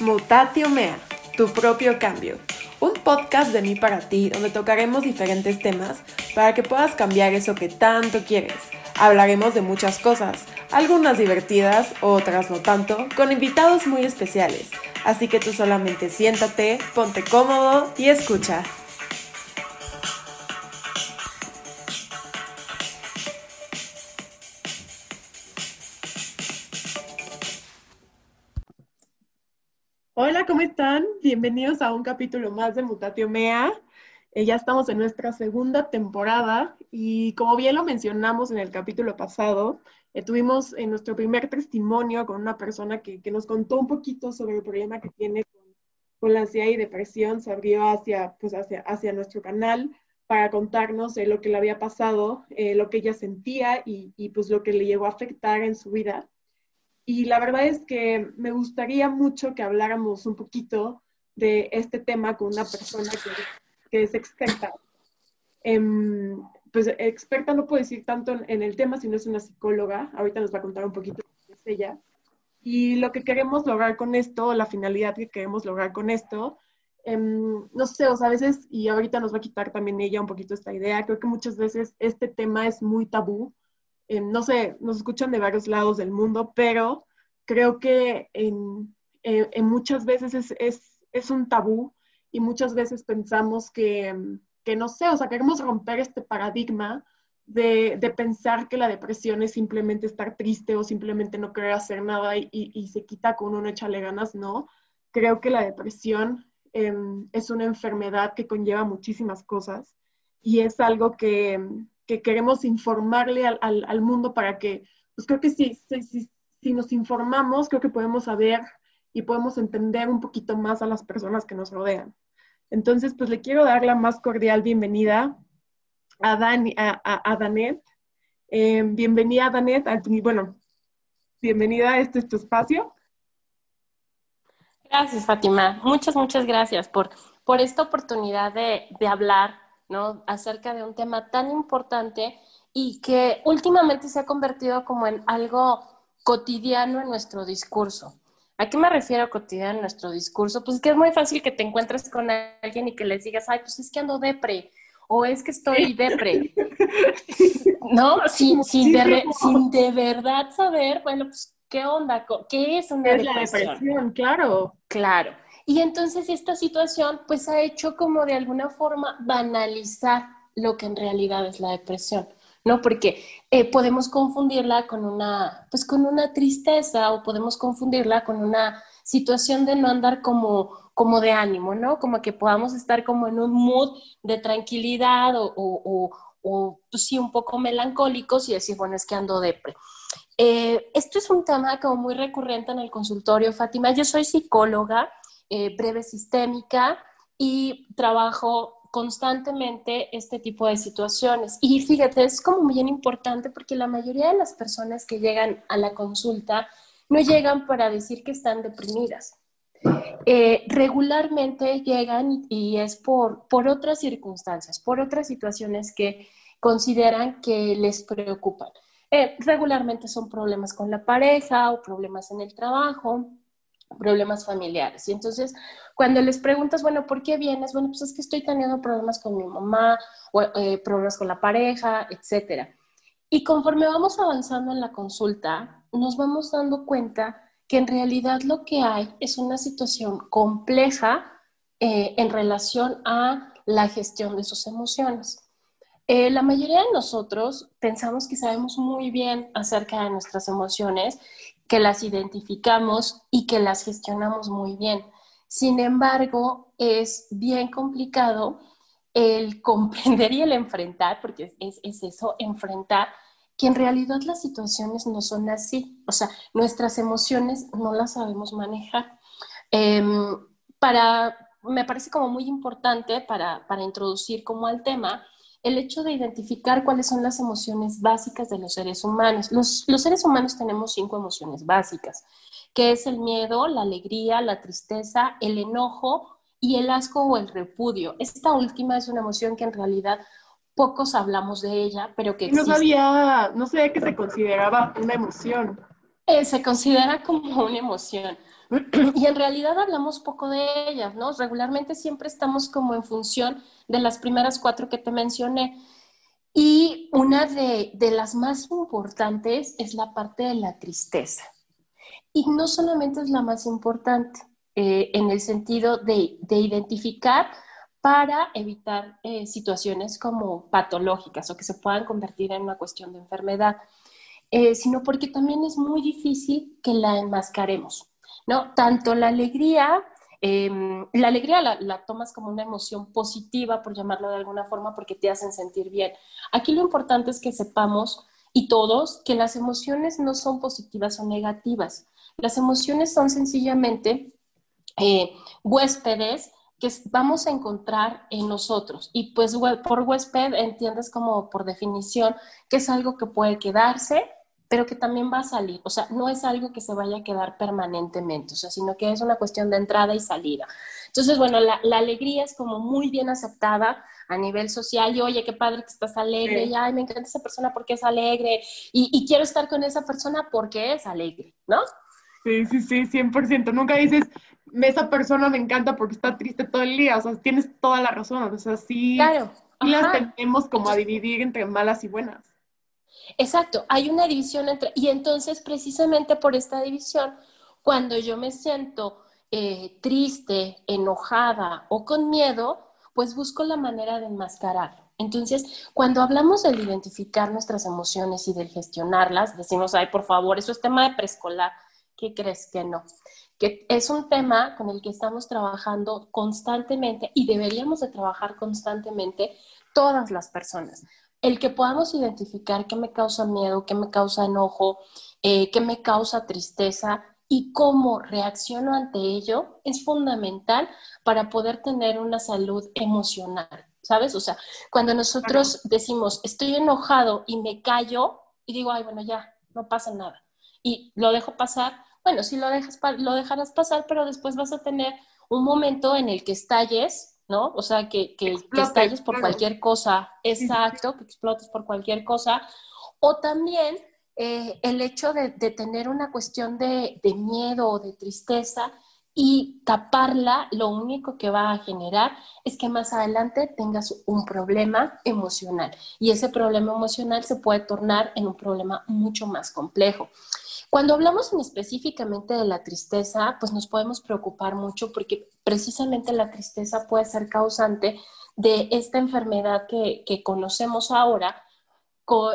Mutatio Mea, tu propio cambio. Un podcast de mí para ti donde tocaremos diferentes temas para que puedas cambiar eso que tanto quieres. Hablaremos de muchas cosas, algunas divertidas, otras no tanto, con invitados muy especiales. Así que tú solamente siéntate, ponte cómodo y escucha. Están? Bienvenidos a un capítulo más de Mutatio Mea. Eh, ya estamos en nuestra segunda temporada y como bien lo mencionamos en el capítulo pasado, eh, tuvimos en nuestro primer testimonio con una persona que, nos contó un poquito sobre el problema que tiene con, la ansiedad y depresión. Se abrió hacia, pues hacia, hacia nuestro canal para contarnos eh, lo que le había pasado, lo que ella sentía y, y pues lo que le llegó a afectar en su vida. Y la verdad es que me gustaría mucho que habláramos un poquito de este tema con una persona que, es experta. Em, pues experta no puedo decir tanto en, el tema, sino es una psicóloga. Ahorita nos va a contar un poquito de es ella. Y lo que queremos lograr con esto, la finalidad que queremos lograr con esto, em, no sé, o sea, a veces, y ahorita nos va a quitar también ella un poquito esta idea, creo que muchas veces este tema es muy tabú no sé, nos escuchan de varios lados del mundo, pero creo que en, muchas veces es, un tabú y muchas veces pensamos que, no sé, o sea, queremos romper este paradigma de, pensar que la depresión es simplemente estar triste o simplemente no querer hacer nada y, se quita con uno échale ganas, no. Creo que la depresión em, es una enfermedad que conlleva muchísimas cosas y es algo que, que queremos informarle al, al, mundo para que, pues creo que sí, si, si nos informamos, creo que podemos saber y podemos entender un poquito más a las personas que nos rodean. Entonces, pues le quiero dar la más cordial bienvenida a, Dani, a, a, Danet. Eh, bienvenida, Danet. bueno, bienvenida a este tu espacio. Gracias, Fátima. Muchas, muchas gracias por, por esta oportunidad de, de hablar ¿no? Acerca de un tema tan importante y que últimamente se ha convertido como en algo cotidiano en nuestro discurso. ¿A qué me refiero cotidiano en nuestro discurso? Pues que es muy fácil que te encuentres con alguien y que les digas, ay, pues es que ando depre, o es que estoy depre. ¿No? Sin, sin, de, sin de verdad saber, bueno, pues, ¿qué onda? ¿Qué es una es depresión? la depresión? Claro. Claro. Y entonces esta situación pues ha hecho como de alguna forma banalizar lo que en realidad es la depresión, ¿no? Porque eh, podemos confundirla con una, pues con una tristeza o podemos confundirla con una situación de no andar como, como de ánimo, ¿no? Como que podamos estar como en un mood de tranquilidad o, o, o, pues sí, un poco melancólicos y decir, bueno, es que ando depre. Eh, esto es un tema como muy recurrente en el consultorio, Fátima. Yo soy psicóloga eh, breve sistémica y trabajo constantemente este tipo de situaciones. Y fíjate, es como bien importante porque la mayoría de las personas que llegan a la consulta no llegan para decir que están deprimidas. Eh, regularmente llegan y es por, por otras circunstancias, por otras situaciones que consideran que les preocupan. Eh, regularmente son problemas con la pareja o problemas en el trabajo problemas familiares. Y entonces, cuando les preguntas, bueno, ¿por qué vienes? Bueno, pues es que estoy teniendo problemas con mi mamá, o, eh, problemas con la pareja, etc. Y conforme vamos avanzando en la consulta, nos vamos dando cuenta que en realidad lo que hay es una situación compleja eh, en relación a la gestión de sus emociones. Eh, la mayoría de nosotros pensamos que sabemos muy bien acerca de nuestras emociones que las identificamos y que las gestionamos muy bien. Sin embargo, es bien complicado el comprender y el enfrentar, porque es, eso, enfrentar que en realidad las situaciones no son así. O sea, nuestras emociones no las sabemos manejar. Em, para, me parece como muy importante para, para introducir como al tema, el hecho de identificar cuáles son las emociones básicas de los seres humanos. Los, seres humanos tenemos cinco emociones básicas, que es el miedo, la alegría, la tristeza, el enojo y el asco o el repudio. Esta última es una emoción que en realidad pocos hablamos de ella, pero que existe. No sabía, no sabía que se consideraba una emoción. Eh, se considera como una emoción, y en realidad hablamos poco de ellas, ¿no? Regularmente siempre estamos como en función de las primeras cuatro que te mencioné. Y una de, las más importantes es la parte de la tristeza. Y no solamente es la más importante, eh, en el sentido de, identificar para evitar eh, situaciones como patológicas o que se puedan convertir en una cuestión de enfermedad, eh, sino porque también es muy difícil que la enmascaremos, ¿no? Tanto la alegría Em, la alegría la, tomas como una emoción positiva, por llamarlo de alguna forma, porque te hacen sentir bien. Aquí lo importante es que sepamos, y todos, que las emociones no son positivas o negativas. Las emociones son sencillamente eh, huéspedes que vamos a encontrar en nosotros. Y pues por huésped entiendes como por definición que es algo que puede quedarse pero que también va a salir. O sea, no es algo que se vaya a quedar permanentemente, o sea, sino que es una cuestión de entrada y salida. Entonces, bueno, la, alegría es como muy bien aceptada a nivel social y, oye, qué padre que estás alegre, y, ay, me encanta esa persona porque es alegre, y, y, quiero estar con esa persona porque es alegre, ¿no? Sí, sí, sí, 100%. Nunca dices, esa persona me encanta porque está triste todo el día, o sea, tienes toda la razón, o sea, sí, claro. las tenemos como a dividir entre malas y buenas. Exacto, hay una división entre, y entonces precisamente por esta división, cuando yo me siento eh, triste, enojada o con miedo, pues busco la manera de enmascararlo. Entonces, cuando hablamos del identificar nuestras emociones y del gestionarlas, decimos, ay, por favor, eso es tema de preescolar. ¿Qué crees que no? Que es un tema con el que estamos trabajando constantemente y deberíamos de trabajar constantemente todas las personas, el que podamos identificar qué me causa miedo, qué me causa enojo, eh, qué me causa tristeza y cómo reacciono ante ello es fundamental para poder tener una salud emocional, ¿sabes? O sea, cuando nosotros decimos, estoy enojado y me callo y digo, ay, bueno, ya, no pasa nada. Y lo dejo pasar, bueno, sí lo, dejas, lo dejarás pasar, pero después vas a tener un momento en el que estalles ¿no? O sea, que, que, estalles por cualquier cosa, exacto, que explotes por cualquier cosa. O también eh, el hecho de, tener una cuestión de, miedo o de tristeza y taparla, lo único que va a generar es que más adelante tengas un problema emocional. Y ese problema emocional se puede tornar en un problema mucho más complejo. Cuando hablamos en específicamente de la tristeza, pues nos podemos preocupar mucho porque precisamente la tristeza puede ser causante de esta enfermedad que, conocemos ahora,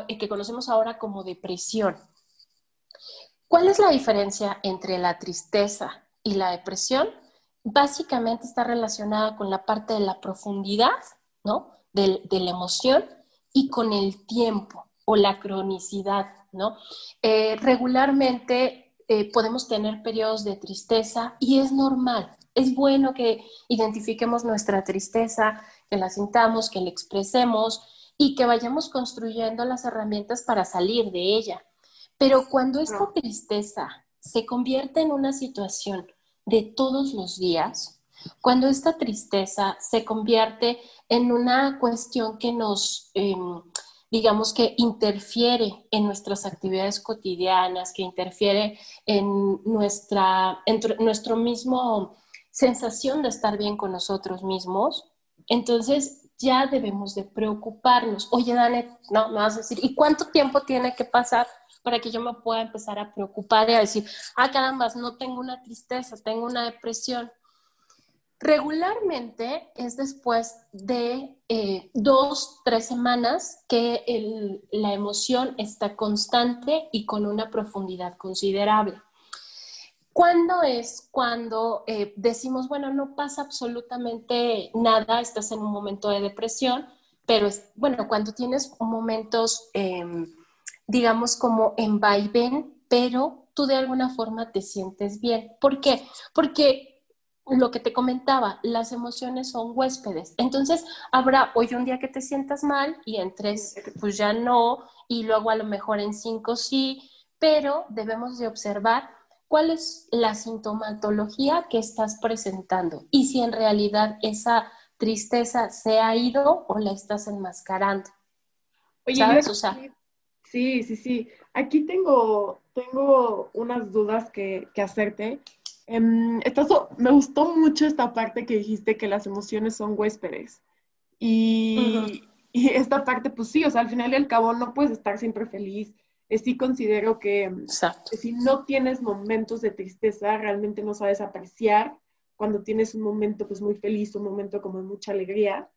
que conocemos ahora como depresión. ¿Cuál es la diferencia entre la tristeza y la depresión? Básicamente está relacionada con la parte de la profundidad, ¿no? de la emoción y con el tiempo o la cronicidad ¿no? Eh, regularmente eh, podemos tener periodos de tristeza y es normal. Es bueno que identifiquemos nuestra tristeza, que la sintamos, que la expresemos y que vayamos construyendo las herramientas para salir de ella. Pero cuando esta tristeza se convierte en una situación de todos los días, cuando esta tristeza se convierte en una cuestión que nos, em, digamos que interfiere en nuestras actividades cotidianas, que interfiere en nuestra, en nuestro mismo sensación de estar bien con nosotros mismos, entonces ya debemos de preocuparnos. Oye, Dane, no, me vas a decir, ¿y cuánto tiempo tiene que pasar para que yo me pueda empezar a preocupar y a decir, ah, caramba, no tengo una tristeza, tengo una depresión? Regularmente es después de eh, dos, tres semanas que la emoción está constante y con una profundidad considerable. ¿Cuándo es cuando eh, decimos, bueno, no pasa absolutamente nada, estás en un momento de depresión, pero es, bueno, cuando tienes momentos, em, digamos, como en vaivén, pero tú de alguna forma te sientes bien. ¿Por qué? Porque lo que te comentaba, las emociones son huéspedes. Entonces, habrá hoy un día que te sientas mal y en tres, pues ya no, y luego a lo mejor en cinco sí, pero debemos de observar cuál es la sintomatología que estás presentando y si en realidad esa tristeza se ha ido o la estás enmascarando. Oye, ¿Sabes? sí, sí, sí. Aquí tengo, tengo unas dudas que, que hacerte Em, me gustó mucho esta parte que dijiste que las emociones son huéspedes. Y, y, esta parte, pues sí, o sea, al final y al cabo no puedes estar siempre feliz. Eh, sí considero que, que si no tienes momentos de tristeza, realmente no sabes apreciar cuando tienes un momento pues muy feliz, un momento como de mucha alegría.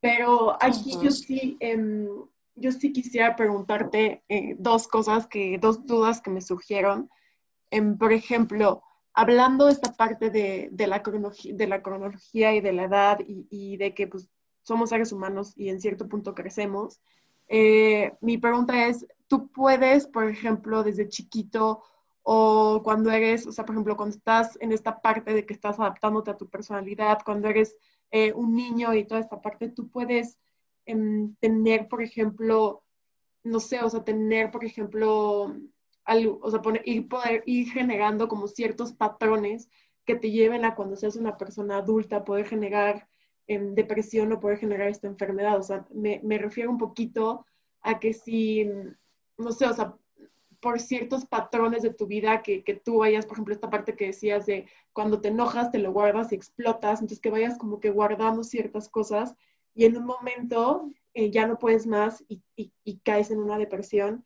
Pero aquí yo sí, em, yo sí quisiera preguntarte eh, dos cosas, que, dos dudas que me surgieron. Em, por ejemplo, hablando de esta parte de, de, la, cronología, de la cronología y de la edad y, y, de que pues, somos seres humanos y en cierto punto crecemos, eh, mi pregunta es, ¿tú puedes, por ejemplo, desde chiquito o cuando eres, o sea, por ejemplo, cuando estás en esta parte de que estás adaptándote a tu personalidad, cuando eres eh, un niño y toda esta parte, tú puedes em, tener, por ejemplo, no sé, o sea, tener, por ejemplo, algo, o sea, poner, ir, poder ir generando como ciertos patrones que te lleven a cuando seas una persona adulta, poder generar em, depresión o poder generar esta enfermedad. O sea, me, me refiero un poquito a que si, no sé, o sea, por ciertos patrones de tu vida que, que, tú vayas, por ejemplo, esta parte que decías de cuando te enojas, te lo guardas y explotas, entonces que vayas como que guardando ciertas cosas y en un momento eh, ya no puedes más y, y, caes en una depresión.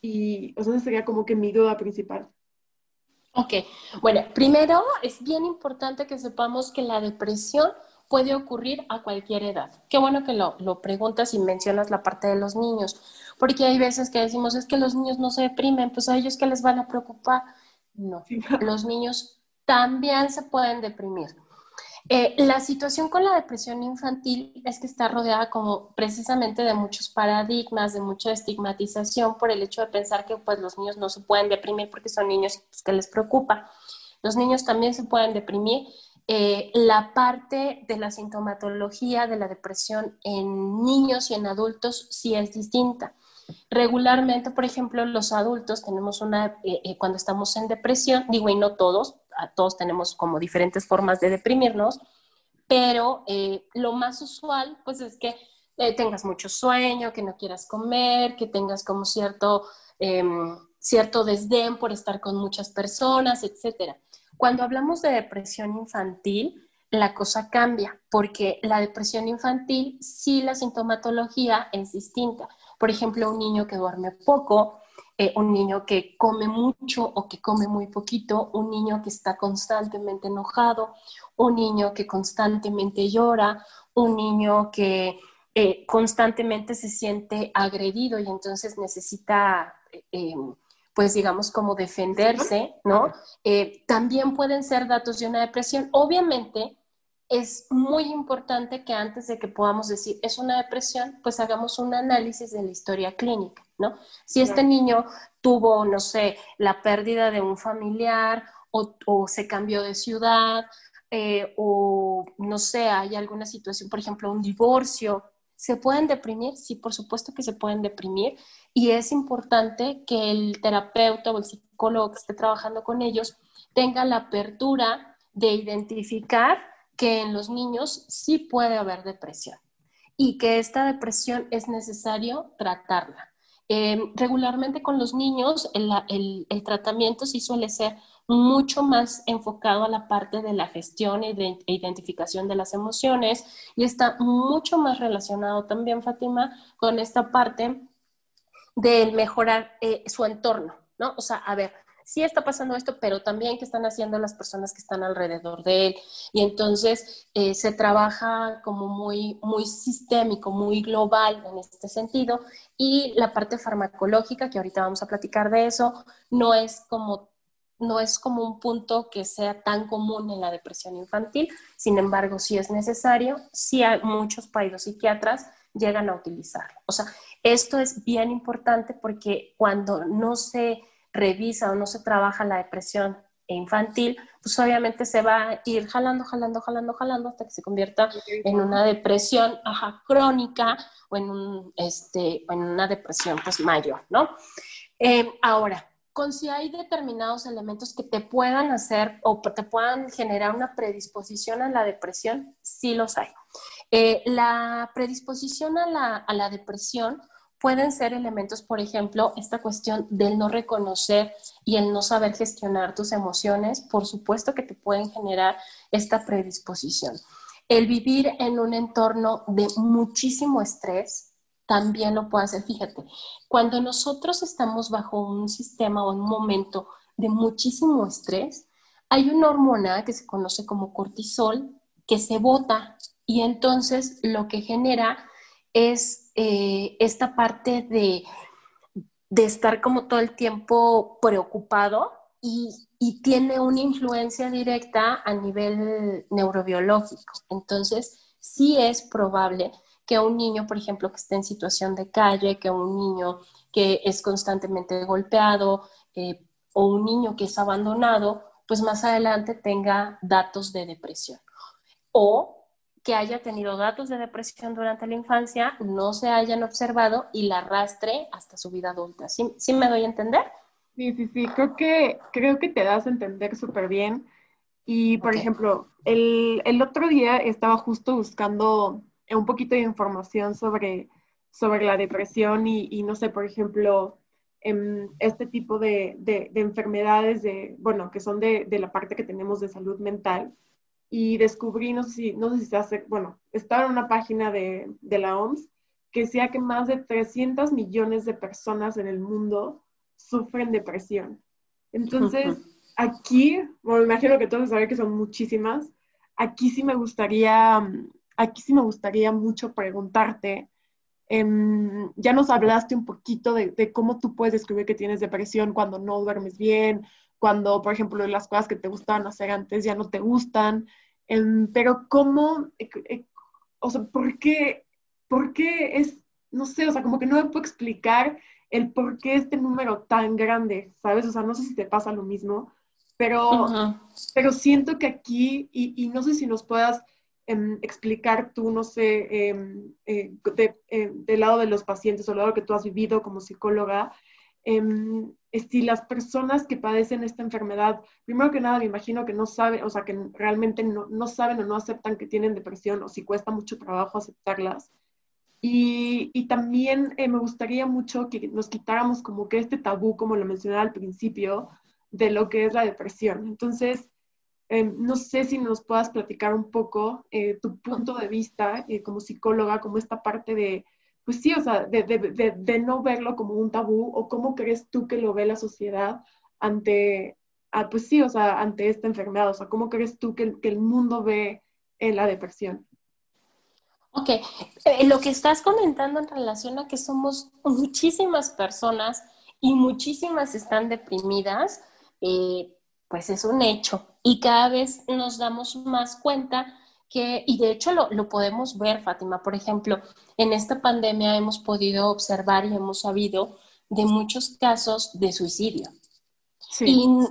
Y, o sea, sería como que mi duda principal. Ok, bueno, primero es bien importante que sepamos que la depresión puede ocurrir a cualquier edad. Qué bueno que lo, lo, preguntas y mencionas la parte de los niños, porque hay veces que decimos, es que los niños no se deprimen, pues a ellos que les van a preocupar. No, los niños también se pueden deprimir. Eh, la situación con la depresión infantil es que está rodeada como precisamente de muchos paradigmas, de mucha estigmatización por el hecho de pensar que pues los niños no se pueden deprimir porque son niños pues, que les preocupa. Los niños también se pueden deprimir eh, la parte de la sintomatología de la depresión en niños y en adultos sí es distinta. Regularmente, por ejemplo, los adultos tenemos una, eh, eh, cuando estamos en depresión, digo, y no todos, todos tenemos como diferentes formas de deprimirnos, pero lo más usual, pues es que tengas mucho sueño, que no quieras comer, que tengas como cierto, em, cierto desdén por estar con muchas personas, etcétera. Cuando hablamos de depresión infantil, la cosa cambia, porque la depresión infantil sí la sintomatología es distinta. Por ejemplo, un niño que duerme poco, eh, un niño que come mucho o que come muy poquito, un niño que está constantemente enojado, un niño que constantemente llora, un niño que eh, constantemente se siente agredido y entonces necesita... Eh, pues digamos, como defenderse, ¿no? También pueden ser datos de una depresión. Obviamente, es muy importante que antes de que podamos decir es una depresión, pues hagamos un análisis de la historia clínica, ¿no? Si este niño tuvo, no sé, la pérdida de un familiar o, se cambió de ciudad eh, o, no sé, hay alguna situación, por ejemplo, un divorcio, ¿Se pueden deprimir? Sí, por supuesto que se pueden deprimir y es importante que el terapeuta o el psicólogo que esté trabajando con ellos tenga la apertura de identificar que en los niños sí puede haber depresión y que esta depresión es necesario tratarla. Em, regularmente con los niños el, el, tratamiento sí suele ser mucho más enfocado a la parte de la gestión y de identificación de las emociones y está mucho más relacionado también, Fátima, con esta parte de mejorar eh, su entorno, ¿no? O sea, a ver, sí está pasando esto, pero también qué están haciendo las personas que están alrededor de él. Y entonces eh, se trabaja como muy, muy sistémico, muy global en este sentido. Y la parte farmacológica, que ahorita vamos a platicar de eso, no es como no es como un punto que sea tan común en la depresión infantil, sin embargo, si es necesario, sí hay muchos psiquiatras llegan a utilizarlo. O sea, esto es bien importante porque cuando no se revisa o no se trabaja la depresión infantil, pues obviamente se va a ir jalando, jalando, jalando, jalando hasta que se convierta en una depresión crónica o en, un, este, en una depresión pues mayor, ¿no? Eh, ahora, con si hay determinados elementos que te puedan hacer o te puedan generar una predisposición a la depresión, sí los hay. Eh, la predisposición a la, a la depresión pueden ser elementos, por ejemplo, esta cuestión del no reconocer y el no saber gestionar tus emociones, por supuesto que te pueden generar esta predisposición. El vivir en un entorno de muchísimo estrés también lo puede hacer. Fíjate, cuando nosotros estamos bajo un sistema o un momento de muchísimo estrés, hay una hormona que se conoce como cortisol que se bota y entonces lo que genera es eh, esta parte de, de, estar como todo el tiempo preocupado y, y, tiene una influencia directa a nivel neurobiológico. Entonces, sí es probable que un niño, por ejemplo, que esté en situación de calle, que un niño que es constantemente golpeado eh, o un niño que es abandonado, pues más adelante tenga datos de depresión. O que haya tenido datos de depresión durante la infancia, no se hayan observado y la arrastre hasta su vida adulta. ¿Sí, ¿Sí me doy a entender? Sí, sí, sí, creo que, creo que te das a entender súper bien. Y, por ejemplo, el, el, otro día estaba justo buscando un poquito de información sobre, sobre la depresión y, y no sé, por ejemplo, en este tipo de, de, de, enfermedades, de, bueno, que son de, de la parte que tenemos de salud mental y descubrí, no sé si, no sé si se hace, bueno, estaba en una página de, de la OMS que decía que más de 300 millones de personas en el mundo sufren depresión. Entonces, aquí, bueno, me imagino que todos saben que son muchísimas, aquí sí me gustaría, aquí sí me gustaría mucho preguntarte, eh, ya nos hablaste un poquito de, de, cómo tú puedes descubrir que tienes depresión cuando no duermes bien, cuando, por ejemplo, las cosas que te gustaban hacer antes ya no te gustan, eh, pero cómo, eh, eh, o sea, ¿por qué, ¿por qué es, no sé, o sea, como que no me puedo explicar el por qué este número tan grande, ¿sabes? O sea, no sé si te pasa lo mismo, pero, uh -huh. pero siento que aquí, y, y, no sé si nos puedas eh, explicar tú, no sé, eh, eh, de, del lado de los pacientes o del lado que tú has vivido como psicóloga, em, si las personas que padecen esta enfermedad, primero que nada me imagino que no saben, o sea, que realmente no, no saben o no aceptan que tienen depresión o si cuesta mucho trabajo aceptarlas. Y, y también eh, me gustaría mucho que nos quitáramos como que este tabú, como lo mencionaba al principio, de lo que es la depresión. Entonces, eh, no sé si nos puedas platicar un poco eh, tu punto de vista eh, como psicóloga, como esta parte de, pues sí, o sea, de, de, de, no verlo como un tabú o cómo crees tú que lo ve la sociedad ante, ah, pues sí, o sea, ante esta enfermedad, o sea, cómo crees tú que, que el mundo ve la depresión. Ok, eh, lo que estás comentando en relación a que somos muchísimas personas y muchísimas están deprimidas, eh, pues es un hecho. Y cada vez nos damos más cuenta que, y de hecho lo, lo, podemos ver, Fátima, por ejemplo, en esta pandemia hemos podido observar y hemos sabido de muchos casos de suicidio. Sí.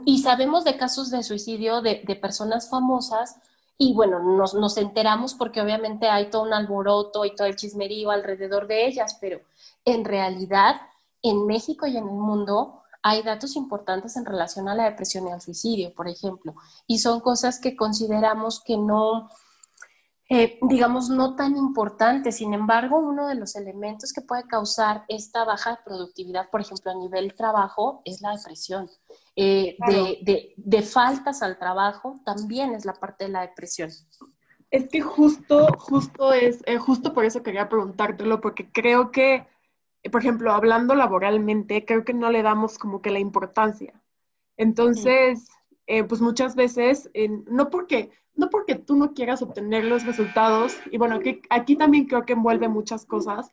Y, y, sabemos de casos de suicidio de, de personas famosas y bueno, nos, nos, enteramos porque obviamente hay todo un alboroto y todo el chismerío alrededor de ellas, pero en realidad en México y en el mundo hay datos importantes en relación a la depresión y al suicidio, por ejemplo, y son cosas que consideramos que no, eh, digamos, no tan importantes. Sin embargo, uno de los elementos que puede causar esta baja productividad, por ejemplo, a nivel trabajo, es la depresión. Eh, claro. de, de, de, faltas al trabajo también es la parte de la depresión. Es que justo, justo es, eh, justo por eso quería preguntártelo, porque creo que, por ejemplo, hablando laboralmente, creo que no le damos como que la importancia. Entonces, eh, pues muchas veces, no porque no porque tú no quieras obtener los resultados, y bueno, que aquí también creo que envuelve muchas cosas,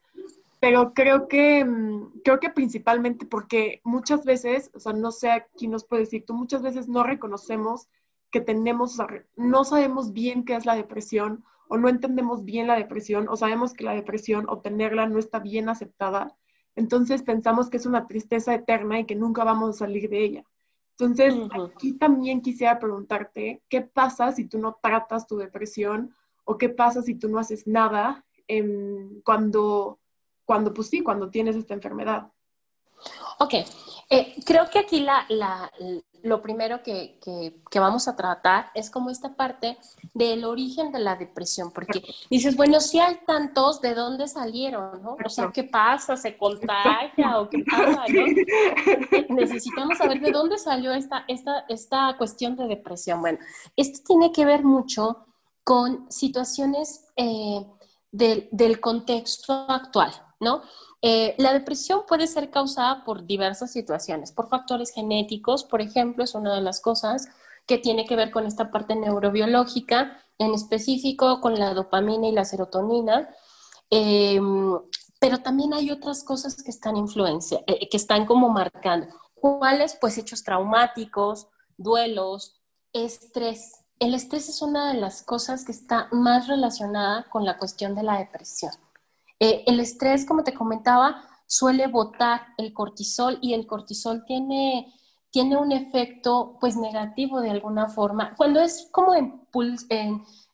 pero creo que, mm, creo que principalmente porque muchas veces, o sea, no sé quién nos puede decir, tú muchas veces no reconocemos que tenemos, o sea, no sabemos bien qué es la depresión o no entendemos bien la depresión o sabemos que la depresión o tenerla no está bien aceptada, entonces pensamos que es una tristeza eterna y que nunca vamos a salir de ella. Entonces, uh -huh. aquí también quisiera preguntarte, ¿qué pasa si tú no tratas tu depresión o qué pasa si tú no haces nada eh, cuando cuando, pues sí, cuando tienes esta enfermedad. Ok, eh, creo que aquí la, la, lo primero que, vamos a tratar es como esta parte del origen de la depresión, porque dices, bueno, si hay tantos, ¿de dónde salieron? ¿no? O sea, ¿qué pasa? ¿Se contagia o qué pasa? Necesitamos saber de dónde salió esta, esta, esta cuestión de depresión. Bueno, esto tiene que ver mucho con situaciones eh, del, del contexto actual, ¿no? Eh, la depresión puede ser causada por diversas situaciones, por factores genéticos, por ejemplo, es una de las cosas que tiene que ver con esta parte neurobiológica, en específico con la dopamina y la serotonina. Em, pero también hay otras cosas que están influencia, eh, que están como marcando. ¿Cuáles? Pues hechos traumáticos, duelos, estrés. El estrés es una de las cosas que está más relacionada con la cuestión de la depresión. Eh, el estrés, como te comentaba, suele botar el cortisol y el cortisol tiene, tiene un efecto pues negativo de alguna forma. Cuando es como,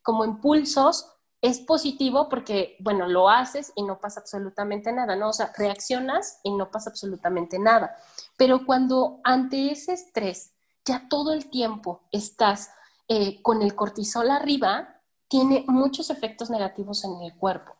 como impulsos, es positivo porque, bueno, lo haces y no pasa absolutamente nada, ¿no? O sea, reaccionas y no pasa absolutamente nada. Pero cuando ante ese estrés ya todo el tiempo estás eh, con el cortisol arriba, tiene muchos efectos negativos en el cuerpo.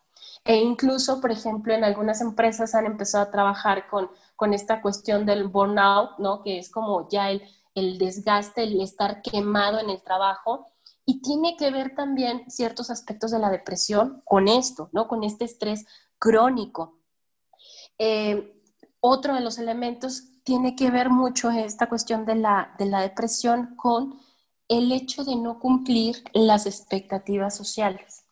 E incluso, por ejemplo, en algunas empresas han empezado a trabajar con, con esta cuestión del burnout, ¿no? Que es como ya el, el desgaste, el estar quemado en el trabajo. Y tiene que ver también ciertos aspectos de la depresión con esto, ¿no? Con este estrés crónico. Eh, otro de los elementos tiene que ver mucho esta cuestión de la, de la depresión con el hecho de no cumplir las expectativas sociales.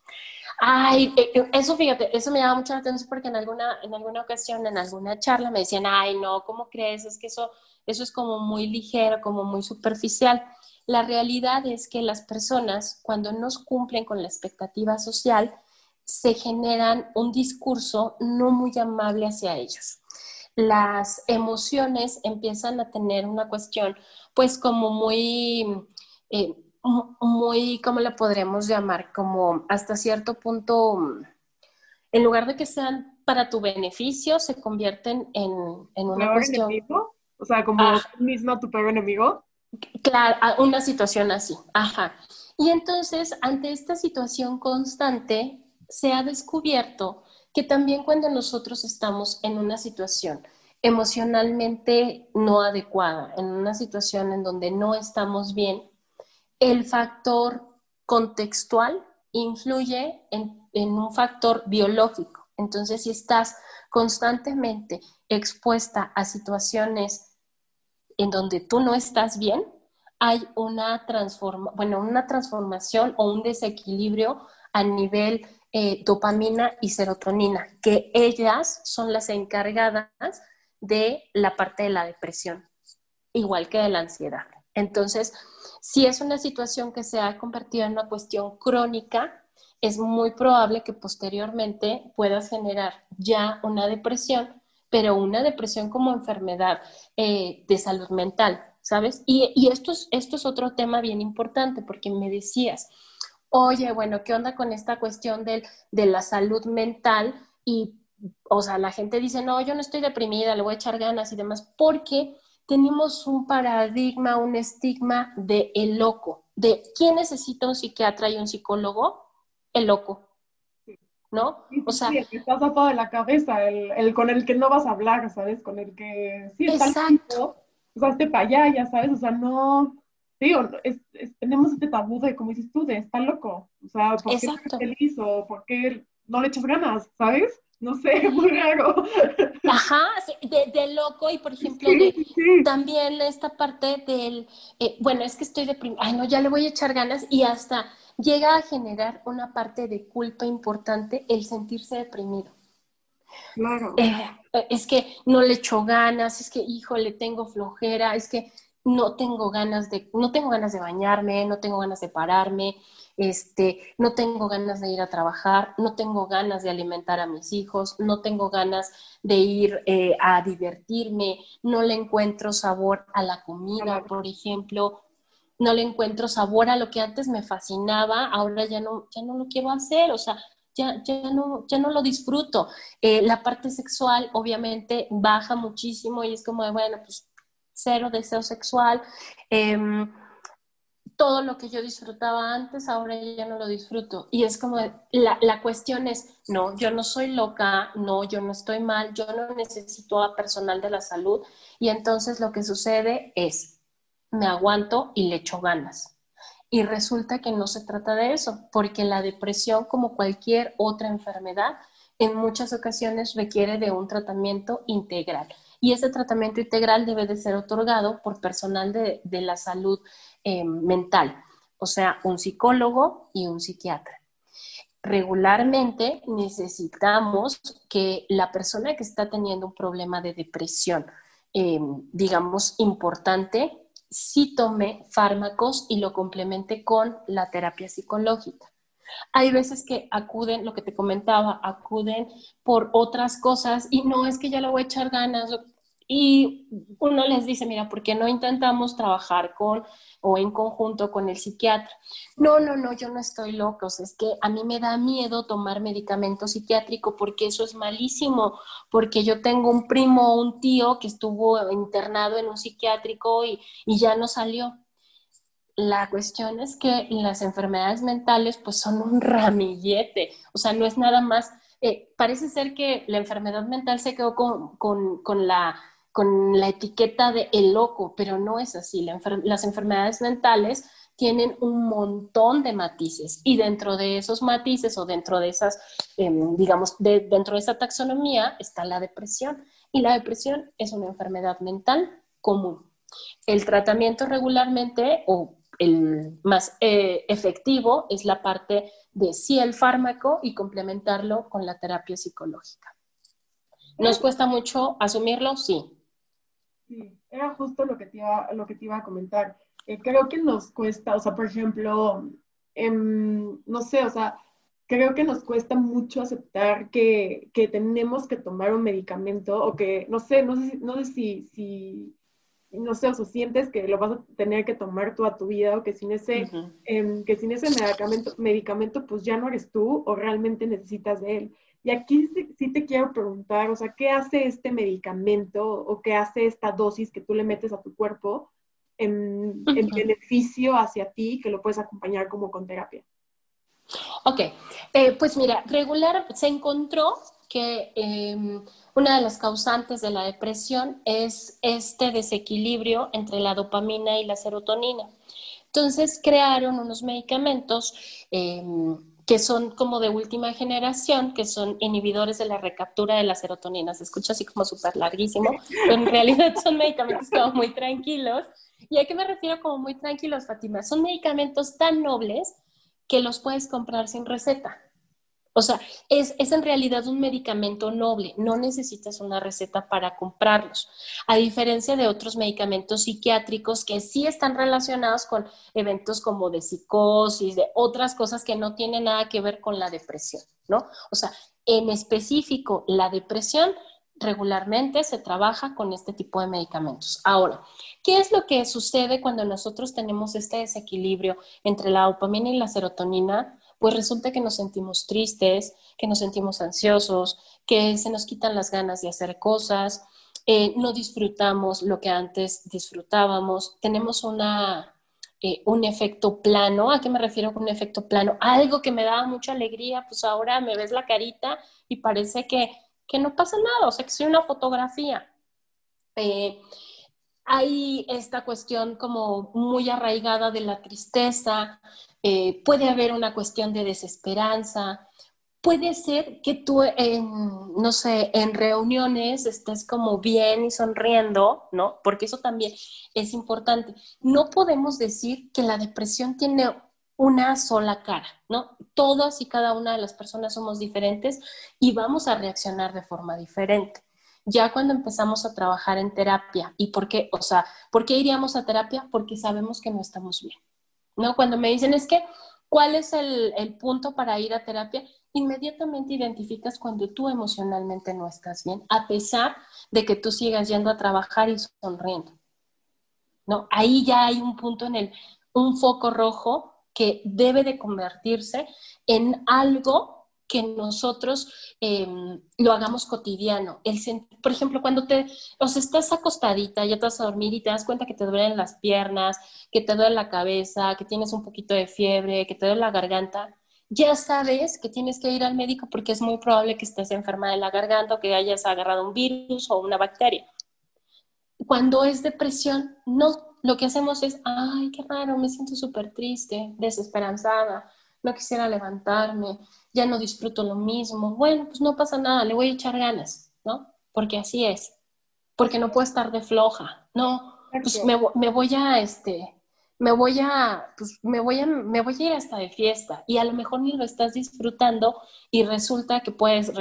Ay, eh, eh, eso fíjate, eso me llama mucho la atención porque en alguna, en alguna ocasión, en alguna charla me decían, ay, no, ¿cómo crees? Es que eso, eso es como muy ligero, como muy superficial. La realidad es que las personas, cuando no cumplen con la expectativa social, se generan un discurso no muy amable hacia ellos. Las emociones empiezan a tener una cuestión, pues como muy... Eh, muy, ¿cómo le podremos llamar? Como hasta cierto punto, en lugar de que sean para tu beneficio, se convierten en, en una cuestión... Enemigo? O sea, como ah. mismo tu peor enemigo. Claro, una situación así, ajá. Y entonces, ante esta situación constante, se ha descubierto que también cuando nosotros estamos en una situación emocionalmente no adecuada, en una situación en donde no estamos bien, el factor contextual influye en, un factor biológico. Entonces, si estás constantemente expuesta a situaciones en donde tú no estás bien, hay una, transforma, bueno, una transformación o un desequilibrio a nivel eh, dopamina y serotonina, que ellas son las encargadas de la parte de la depresión, igual que de la ansiedad. Entonces, si es una situación que se ha convertido en una cuestión crónica, es muy probable que posteriormente puedas generar ya una depresión, pero una depresión como enfermedad eh, de salud mental, ¿sabes? Y, esto, es, esto es otro tema bien importante porque me decías, oye, bueno, ¿qué onda con esta cuestión de la salud mental? Y, o sea, la gente dice, no, yo no estoy deprimida, le voy a echar ganas y demás, porque tenemos un paradigma, un estigma de el loco, de quién necesita un psiquiatra y un psicólogo, el loco, ¿no? O sea, sí, el que estás de la cabeza, el, con el que no vas a hablar, ¿sabes? Con el que sí está exacto. o sea, este para allá, ya sabes, o sea, no, digo, tenemos este tabú de, como dices tú, de está loco, o sea, ¿por qué feliz o por qué no le echas ganas, ¿sabes? No sé, muy raro. Ajá, de, loco y por ejemplo, también esta parte del, eh, bueno, es que estoy deprimida, ay no, ya le voy a echar ganas y hasta llega a generar una parte de culpa importante el sentirse deprimido. Claro. Eh, es que no le echo ganas, es que, hijo, le tengo flojera, es que no tengo ganas de, no tengo ganas de bañarme, no tengo ganas de pararme, este, no tengo ganas de ir a trabajar, no tengo ganas de alimentar a mis hijos, no tengo ganas de ir eh, a divertirme, no le encuentro sabor a la comida, por ejemplo, no le encuentro sabor a lo que antes me fascinaba, ahora ya no, ya no lo quiero hacer, o sea, ya, ya, no, ya no lo disfruto. Eh, la parte sexual obviamente baja muchísimo y es como, bueno, pues cero deseo sexual. Em, todo lo que yo disfrutaba antes, ahora ya no lo disfruto. Y es como, la, la, cuestión es, no, yo no soy loca, no, yo no estoy mal, yo no necesito a personal de la salud. Y entonces lo que sucede es, me aguanto y le echo ganas. Y resulta que no se trata de eso, porque la depresión, como cualquier otra enfermedad, en muchas ocasiones requiere de un tratamiento integral. Y ese tratamiento integral debe de ser otorgado por personal de, de la salud eh, mental, o sea, un psicólogo y un psiquiatra. Regularmente necesitamos que la persona que está teniendo un problema de depresión, eh, digamos, importante, sí tome fármacos y lo complemente con la terapia psicológica. Hay veces que acuden, lo que te comentaba, acuden por otras cosas y no es que ya le voy a echar ganas. Y uno les dice, mira, ¿por qué no intentamos trabajar con o en conjunto con el psiquiatra? No, no, no, yo no estoy loco. es que a mí me da miedo tomar medicamento psiquiátrico porque eso es malísimo, porque yo tengo un primo o un tío que estuvo internado en un psiquiátrico y, y ya no salió. La cuestión es que las enfermedades mentales pues son un ramillete, o sea, no es nada más, eh, parece ser que la enfermedad mental se quedó con, con, con la con la etiqueta de el loco, pero no es así. las enfermedades mentales tienen un montón de matices y dentro de esos matices o dentro de esas, em, digamos, dentro de esa taxonomía está la depresión y la depresión es una enfermedad mental común. El tratamiento regularmente o el más eh, efectivo es la parte de sí el fármaco y complementarlo con la terapia psicológica. ¿Nos cuesta mucho asumirlo? Sí, Sí, era justo lo que te iba, lo que te iba a comentar. Eh, creo que nos cuesta, o sea, por ejemplo, em, no sé, o sea, creo que nos cuesta mucho aceptar que, que, tenemos que tomar un medicamento o que, no sé, no sé, no sé si, si, no sé, o sea, sientes que lo vas a tener que tomar toda tu vida o que sin ese, em, que sin ese medicamento, medicamento, pues ya no eres tú o realmente necesitas de él. Y aquí sí, te quiero preguntar, o sea, ¿qué hace este medicamento o qué hace esta dosis que tú le metes a tu cuerpo en, beneficio hacia ti que lo puedes acompañar como con terapia? Ok, eh, pues mira, regular se encontró que em, una de las causantes de la depresión es este desequilibrio entre la dopamina y la serotonina. Entonces crearon unos medicamentos em, que son como de última generación, que son inhibidores de la recaptura de la serotonina. Se escucha así como súper larguísimo, pero en realidad son medicamentos como muy tranquilos. ¿Y a qué me refiero como muy tranquilos, Fátima? Son medicamentos tan nobles que los puedes comprar sin receta. O sea, es, en realidad un medicamento noble, no necesitas una receta para comprarlos, a diferencia de otros medicamentos psiquiátricos que sí están relacionados con eventos como de psicosis, de otras cosas que no tienen nada que ver con la depresión, ¿no? O sea, en específico, la depresión regularmente se trabaja con este tipo de medicamentos. Ahora, ¿qué es lo que sucede cuando nosotros tenemos este desequilibrio entre la dopamina y la serotonina? Pues resulta que nos sentimos tristes, que nos sentimos ansiosos, que se nos quitan las ganas de hacer cosas, eh, no disfrutamos lo que antes disfrutábamos, tenemos una, eh, un efecto plano. ¿A qué me refiero con un efecto plano? Algo que me daba mucha alegría, pues ahora me ves la carita y parece que, no pasa nada, o sea, que soy una fotografía. Eh, hay esta cuestión como muy arraigada de la tristeza, eh, puede haber una cuestión de desesperanza, puede ser que tú en, no sé, en reuniones estés como bien y sonriendo, ¿no? Porque eso también es importante. No podemos decir que la depresión tiene una sola cara, ¿no? Todas y cada una de las personas somos diferentes y vamos a reaccionar de forma diferente. Ya cuando empezamos a trabajar en terapia, ¿y por qué? O sea, ¿por qué iríamos a terapia? Porque sabemos que no estamos bien. ¿No? Cuando me dicen es que, ¿cuál es el, punto para ir a terapia? Inmediatamente identificas cuando tú emocionalmente no estás bien, a pesar de que tú sigas yendo a trabajar y sonriendo. ¿No? Ahí ya hay un punto en el, un foco rojo que debe de convertirse en algo que nosotros em, lo hagamos cotidiano. Por ejemplo, cuando te, o estás acostadita, ya te vas a dormir y te das cuenta que te duelen las piernas, que te duele la cabeza, que tienes un poquito de fiebre, que te duele la garganta, ya sabes que tienes que ir al médico porque es muy probable que estés enferma de la garganta o que hayas agarrado un virus o una bacteria. Cuando es depresión, no. Lo que hacemos es, ay, qué raro, me siento súper triste, desesperanzada, no quisiera levantarme, ya no disfruto lo mismo. Bueno, pues no pasa nada, le voy a echar ganas, ¿no? Porque así es. Porque no puedo estar de floja. No, pues me, me, voy a, este, me voy a, pues me voy a, me voy a ir hasta de fiesta y a lo mejor ni lo estás disfrutando y resulta que puedes,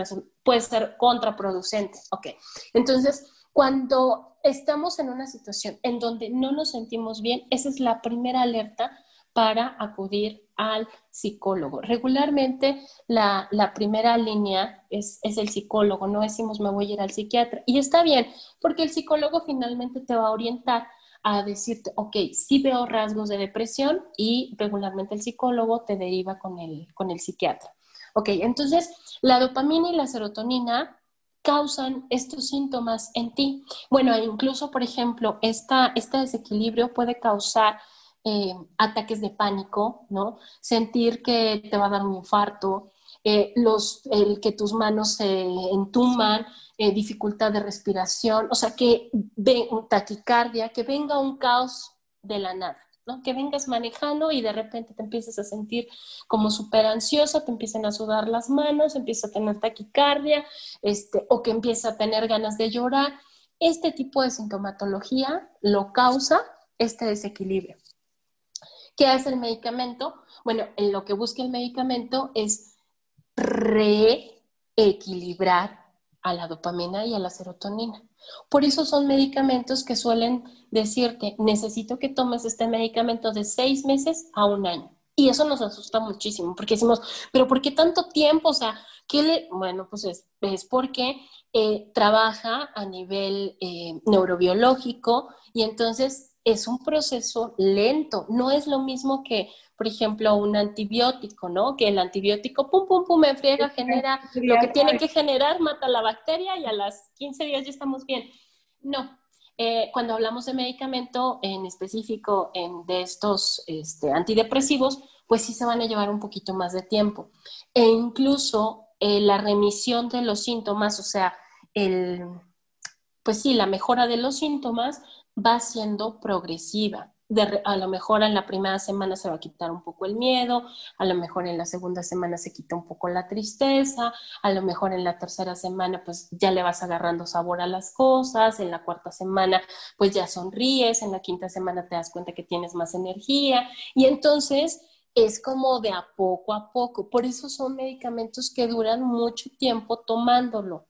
puede ser contraproducente. Ok, entonces cuando estamos en una situación en donde no nos sentimos bien, esa es la primera alerta para acudir al psicólogo. Regularmente la, primera línea es, es, el psicólogo, no decimos me voy a ir al psiquiatra. Y está bien, porque el psicólogo finalmente te va a orientar a decirte, ok, sí veo rasgos de depresión y regularmente el psicólogo te deriva con el, con el psiquiatra. Ok, entonces la dopamina y la serotonina causan estos síntomas en ti. Bueno, incluso, por ejemplo, esta, este desequilibrio puede causar eh, ataques de pánico, ¿no? Sentir que te va a dar un infarto, eh, el que tus manos se entuman, eh, dificultad de respiración, o sea, que taquicardia, que venga un caos de la nada. Que vengas manejando y de repente te empieces a sentir como súper ansiosa, te empiecen a sudar las manos, empiezas a tener taquicardia, este, o que empieza a tener ganas de llorar. Este tipo de sintomatología lo causa este desequilibrio. ¿Qué hace el medicamento? Bueno, en lo que busca el medicamento es reequilibrar a la dopamina y a la serotonina. Por eso son medicamentos que suelen decirte, necesito que tomes este medicamento de seis meses a un año. Y eso nos asusta muchísimo, porque decimos, pero ¿por qué tanto tiempo? O sea, ¿qué le...? Bueno, pues es, porque eh, trabaja a nivel eh, neurobiológico y entonces es un proceso lento, no es lo mismo que, por ejemplo, un antibiótico, ¿no? Que el antibiótico, pum, pum, pum, me friega, genera lo que tiene que generar, mata la bacteria y a las 15 días ya estamos bien. No, eh, cuando hablamos de medicamento en específico en, de estos este, antidepresivos, pues sí se van a llevar un poquito más de tiempo. E incluso eh, la remisión de los síntomas, o sea, el, pues sí, la mejora de los síntomas va siendo progresiva. a lo mejor en la primera semana se va a quitar un poco el miedo, a lo mejor en la segunda semana se quita un poco la tristeza, a lo mejor en la tercera semana pues ya le vas agarrando sabor a las cosas, en la cuarta semana pues ya sonríes, en la quinta semana te das cuenta que tienes más energía y entonces es como de a poco a poco. Por eso son medicamentos que duran mucho tiempo tomándolo.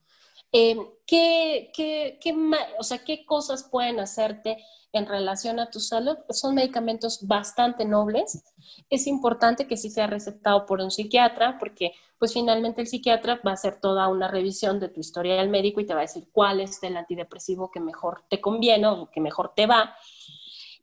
Em, ¿qué, qué, qué, o sea, ¿Qué cosas pueden hacerte en relación a tu salud? Son medicamentos bastante nobles. Es importante que sí sea recetado por un psiquiatra, porque pues finalmente el psiquiatra va a hacer toda una revisión de tu historia del médico y te va a decir cuál es el antidepresivo que mejor te conviene o que mejor te va.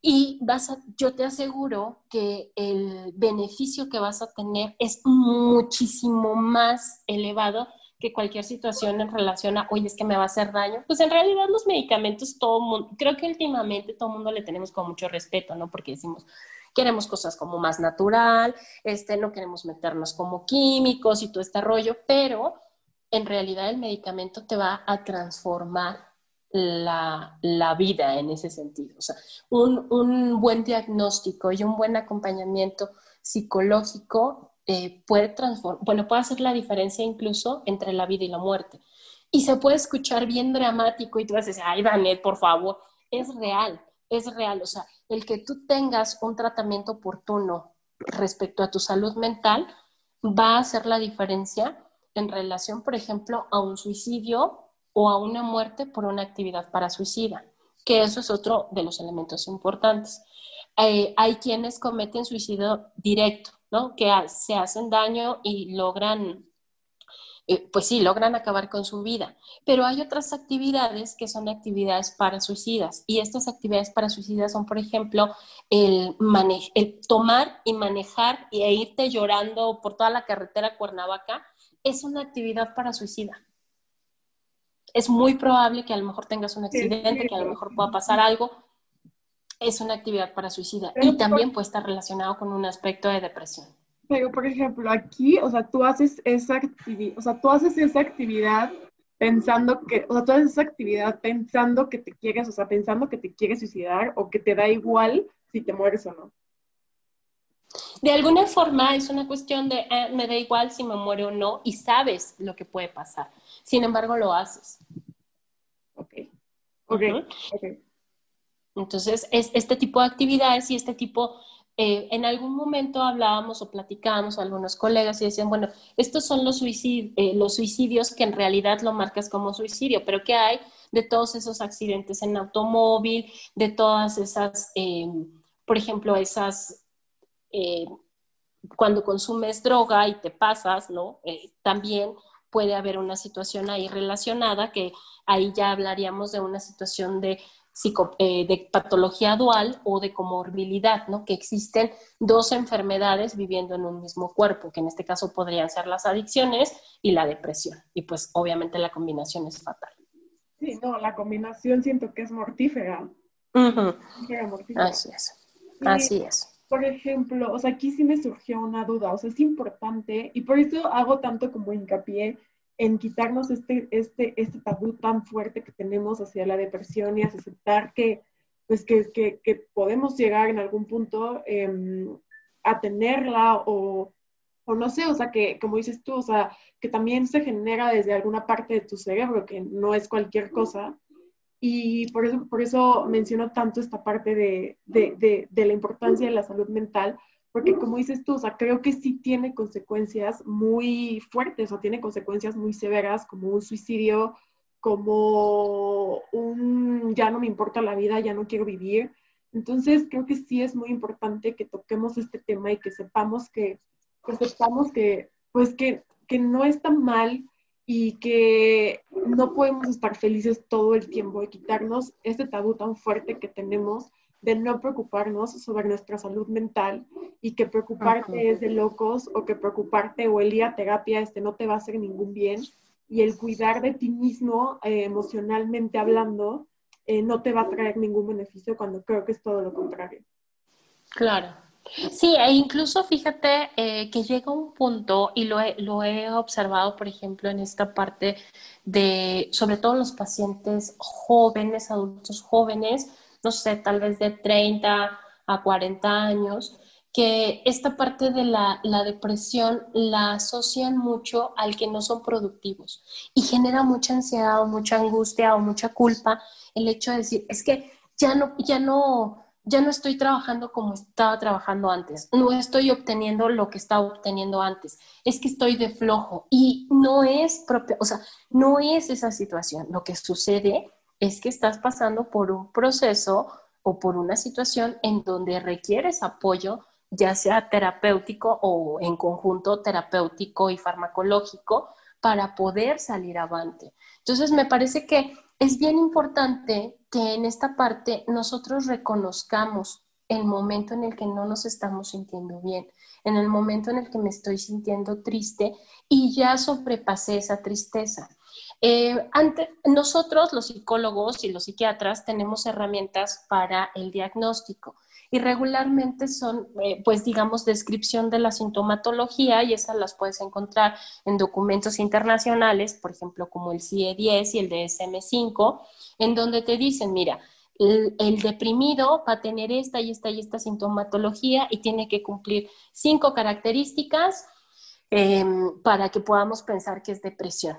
Y vas yo te aseguro que el beneficio que vas a tener es muchísimo más elevado que cualquier situación en relación a, oye, es que me va a hacer daño, pues en realidad los medicamentos, todo mundo, creo que últimamente todo mundo le tenemos con mucho respeto, ¿no? Porque decimos, queremos cosas como más natural, este, no queremos meternos como químicos y todo este rollo, pero en realidad el medicamento te va a transformar la, la vida en ese sentido. O sea, un, un buen diagnóstico y un buen acompañamiento psicológico eh, puede transformar, bueno, puede hacer la diferencia incluso entre la vida y la muerte. Y se puede escuchar bien dramático y tú vas a decir, ay, Danet, por favor, es real, es real. O sea, el que tú tengas un tratamiento oportuno respecto a tu salud mental va a hacer la diferencia en relación, por ejemplo, a un suicidio o a una muerte por una actividad para suicida, que eso es otro de los elementos importantes. Eh, hay quienes cometen suicidio directo, que se hacen daño y logran, eh, pues sí, logran acabar con su vida. Pero hay otras actividades que son actividades para suicidas y estas actividades para suicidas son, por ejemplo, el, el tomar y manejar e irte llorando por toda la carretera Cuernavaca es una actividad para suicida. Es muy probable que a lo mejor tengas un accidente, que a lo mejor pueda pasar algo. Es una actividad para suicida y también puede estar relacionado con un aspecto de depresión. Pero, por ejemplo, aquí, o sea, tú haces esa actividad, o sea, tú haces esa actividad pensando que, o sea, tú haces esa actividad pensando que te quieres, o sea, pensando que te quieres suicidar o que te da igual si te mueres o no. De alguna forma es una cuestión de eh, me da igual si me muero o no y sabes lo que puede pasar. Sin embargo, lo haces. Ok. Ok. Entonces, es este tipo de actividades y este tipo, eh, en algún momento hablábamos o platicábamos con algunos colegas y decían, bueno, estos son los, eh, los suicidios que en realidad lo marcas como suicidio, pero ¿qué hay de todos esos accidentes en automóvil, de todas esas, por ejemplo, esas eh, cuando consumes droga y te pasas, ¿no? También puede haber una situación ahí relacionada que ahí ya hablaríamos de una situación de, eh, de patología dual o de comorbilidad, ¿no? Que existen dos enfermedades viviendo en un mismo cuerpo, que en este caso podrían ser las adicciones y la depresión. Y pues obviamente la combinación es fatal. Sí, no, la combinación siento que es mortífera. Así es. Así es por ejemplo, o sea, aquí sí me surgió una duda, o sea, es importante y por eso hago tanto como hincapié en quitarnos este, este, este tabú tan fuerte que tenemos hacia la depresión y aceptar que, pues, que, que, que podemos llegar en algún punto em, a tenerla o, o no sé, o sea, que como dices tú, o sea, que también se genera desde alguna parte de tu cerebro, que no es cualquier cosa, y por eso, por eso menciono tanto esta parte de, de, de, la importancia de la salud mental, porque como dices tú, o sea, creo que sí tiene consecuencias muy fuertes o tiene consecuencias muy severas, como un suicidio, como un ya no me importa la vida, ya no quiero vivir. Entonces, creo que sí es muy importante que toquemos este tema y que sepamos que, que sepamos que, pues que, que no está mal y que no podemos estar felices todo el tiempo de quitarnos este tabú tan fuerte que tenemos de no preocuparnos sobre nuestra salud mental y que preocuparte es de locos o que preocuparte o el ir a terapia este no te va a hacer ningún bien y el cuidar de ti mismo eh, emocionalmente hablando eh, no te va a traer ningún beneficio cuando creo que es todo lo contrario. Claro, Sí, e incluso fíjate eh, que llega un punto, y lo he, lo he observado, por ejemplo, en esta parte de, sobre todo los pacientes jóvenes, adultos jóvenes, no sé, tal vez de 30 a 40 años, que esta parte de la, la, depresión la asocian mucho al que no son productivos y genera mucha ansiedad o mucha angustia o mucha culpa el hecho de decir, es que ya no, ya no, ya no estoy trabajando como estaba trabajando antes, no estoy obteniendo lo que estaba obteniendo antes, es que estoy de flojo y no es propia, o sea, no es esa situación. Lo que sucede es que estás pasando por un proceso o por una situación en donde requieres apoyo, ya sea terapéutico o en conjunto terapéutico y farmacológico, para poder salir avante. Entonces, me parece que es bien importante que en esta parte nosotros reconozcamos el momento en el que no nos estamos sintiendo bien, en el momento en el que me estoy sintiendo triste y ya sobrepasé esa tristeza. Eh, nosotros, los psicólogos y los psiquiatras, tenemos herramientas para el diagnóstico y regularmente son, eh, pues digamos, descripción de la sintomatología y esas las puedes encontrar en documentos internacionales, por ejemplo, como el CIE-10 y el DSM-5, en donde te dicen, mira, el, deprimido va a tener esta y esta y esta sintomatología y tiene que cumplir cinco características em, para que podamos pensar que es depresión.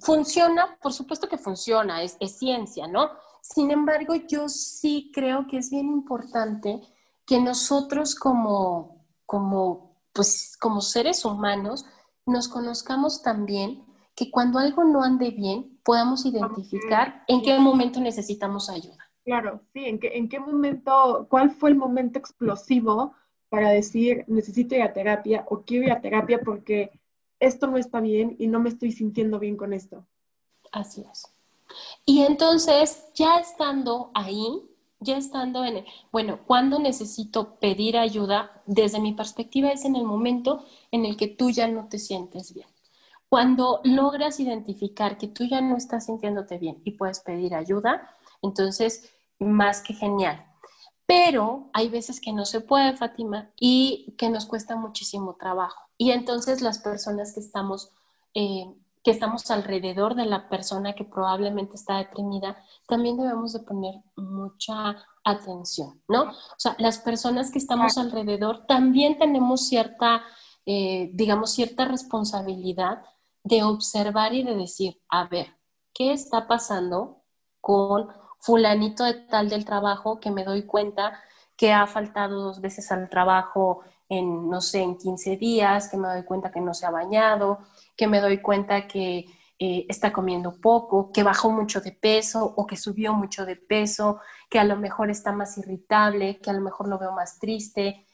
Funciona, por supuesto que funciona, es, es ciencia, ¿no? Sin embargo, yo sí creo que es bien importante que nosotros como, como, pues, como seres humanos nos conozcamos también que cuando algo no ande bien, podamos identificar en qué momento necesitamos ayuda. Claro, sí, en qué, en qué momento, cuál fue el momento explosivo para decir necesito ir a terapia o quiero ir a terapia porque esto no está bien y no me estoy sintiendo bien con esto. Así es. Y entonces, ya estando ahí, ya estando en, bueno, ¿cuándo necesito pedir ayuda? Desde mi perspectiva es en el momento en el que tú ya no te sientes bien. Cuando logras identificar que tú ya no estás sintiéndote bien y puedes pedir ayuda, entonces, más que genial. Pero hay veces que no se puede, Fátima, y que nos cuesta muchísimo trabajo. Y entonces las personas que estamos eh, que estamos alrededor de la persona que probablemente está deprimida, también debemos de poner mucha atención, ¿no? O sea, las personas que estamos alrededor también tenemos cierta, eh, digamos, cierta responsabilidad de observar y de decir, a ver, ¿qué está pasando con fulanito de tal del trabajo que me doy cuenta que ha faltado dos veces al trabajo en, no sé, en 15 días, que me doy cuenta que no se ha bañado, que me doy cuenta que eh, está comiendo poco, que bajó mucho de peso o que subió mucho de peso, que a lo mejor está más irritable, que a lo mejor lo veo más triste.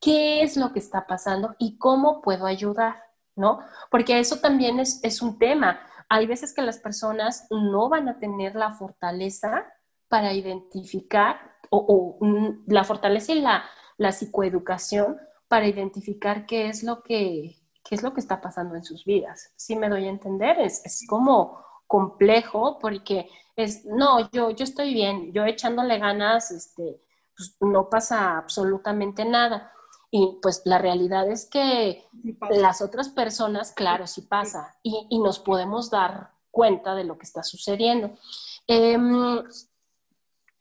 ¿Qué es lo que está pasando y cómo puedo ayudar? ¿No? Porque eso también es, es un tema. Hay veces que las personas no van a tener la fortaleza para identificar o, mm, la fortaleza y la, la psicoeducación para identificar qué es lo que, qué es lo que está pasando en sus vidas. Si me doy a entender, es, es como complejo porque es, no, yo, yo estoy bien, yo echándole ganas, este, pues no pasa absolutamente nada. Y pues la realidad es que las otras personas, claro, sí pasa y, y, nos podemos dar cuenta de lo que está sucediendo. Em,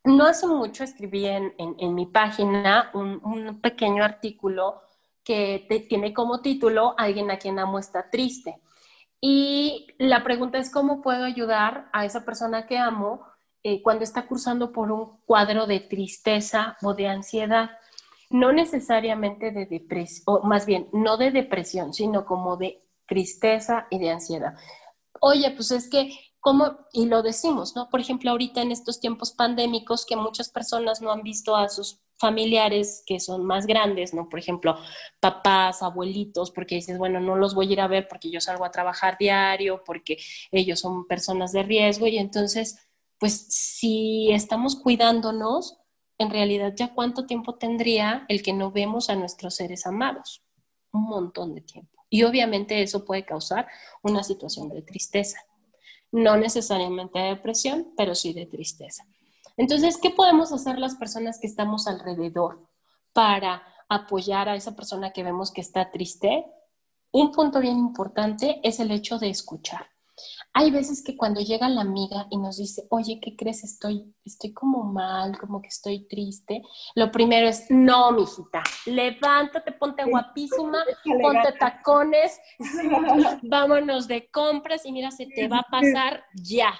no hace mucho escribí en, mi página un, un, pequeño artículo que tiene como título Alguien a quien amo está triste. Y la pregunta es cómo puedo ayudar a esa persona que amo eh, cuando está cursando por un cuadro de tristeza o de ansiedad. No necesariamente de depresión, o más bien, no de depresión, sino como de tristeza y de ansiedad. Oye, pues es que Y lo decimos, ¿no? Por ejemplo, ahorita en estos tiempos pandémicos que muchas personas no han visto a sus familiares que son más grandes, ¿no? Por ejemplo, papás, abuelitos, porque dices, bueno, no los voy a ir a ver porque yo salgo a trabajar diario, porque ellos son personas de riesgo y entonces, pues si estamos cuidándonos, en realidad ya cuánto tiempo tendría el que no vemos a nuestros seres amados? Un montón de tiempo. Y obviamente eso puede causar una situación de tristeza no necesariamente de depresión, pero sí de tristeza. Entonces, ¿qué podemos hacer las personas que estamos alrededor para apoyar a esa persona que vemos que está triste? Un punto bien importante es el hecho de escuchar. Hay veces que cuando llega la amiga y nos dice, oye, ¿qué crees? Estoy, estoy como mal, como que estoy triste. Lo primero es, no, mijita, levántate, ponte guapísima, ponte tacones, vámonos de compras y mira, se te va a pasar ya.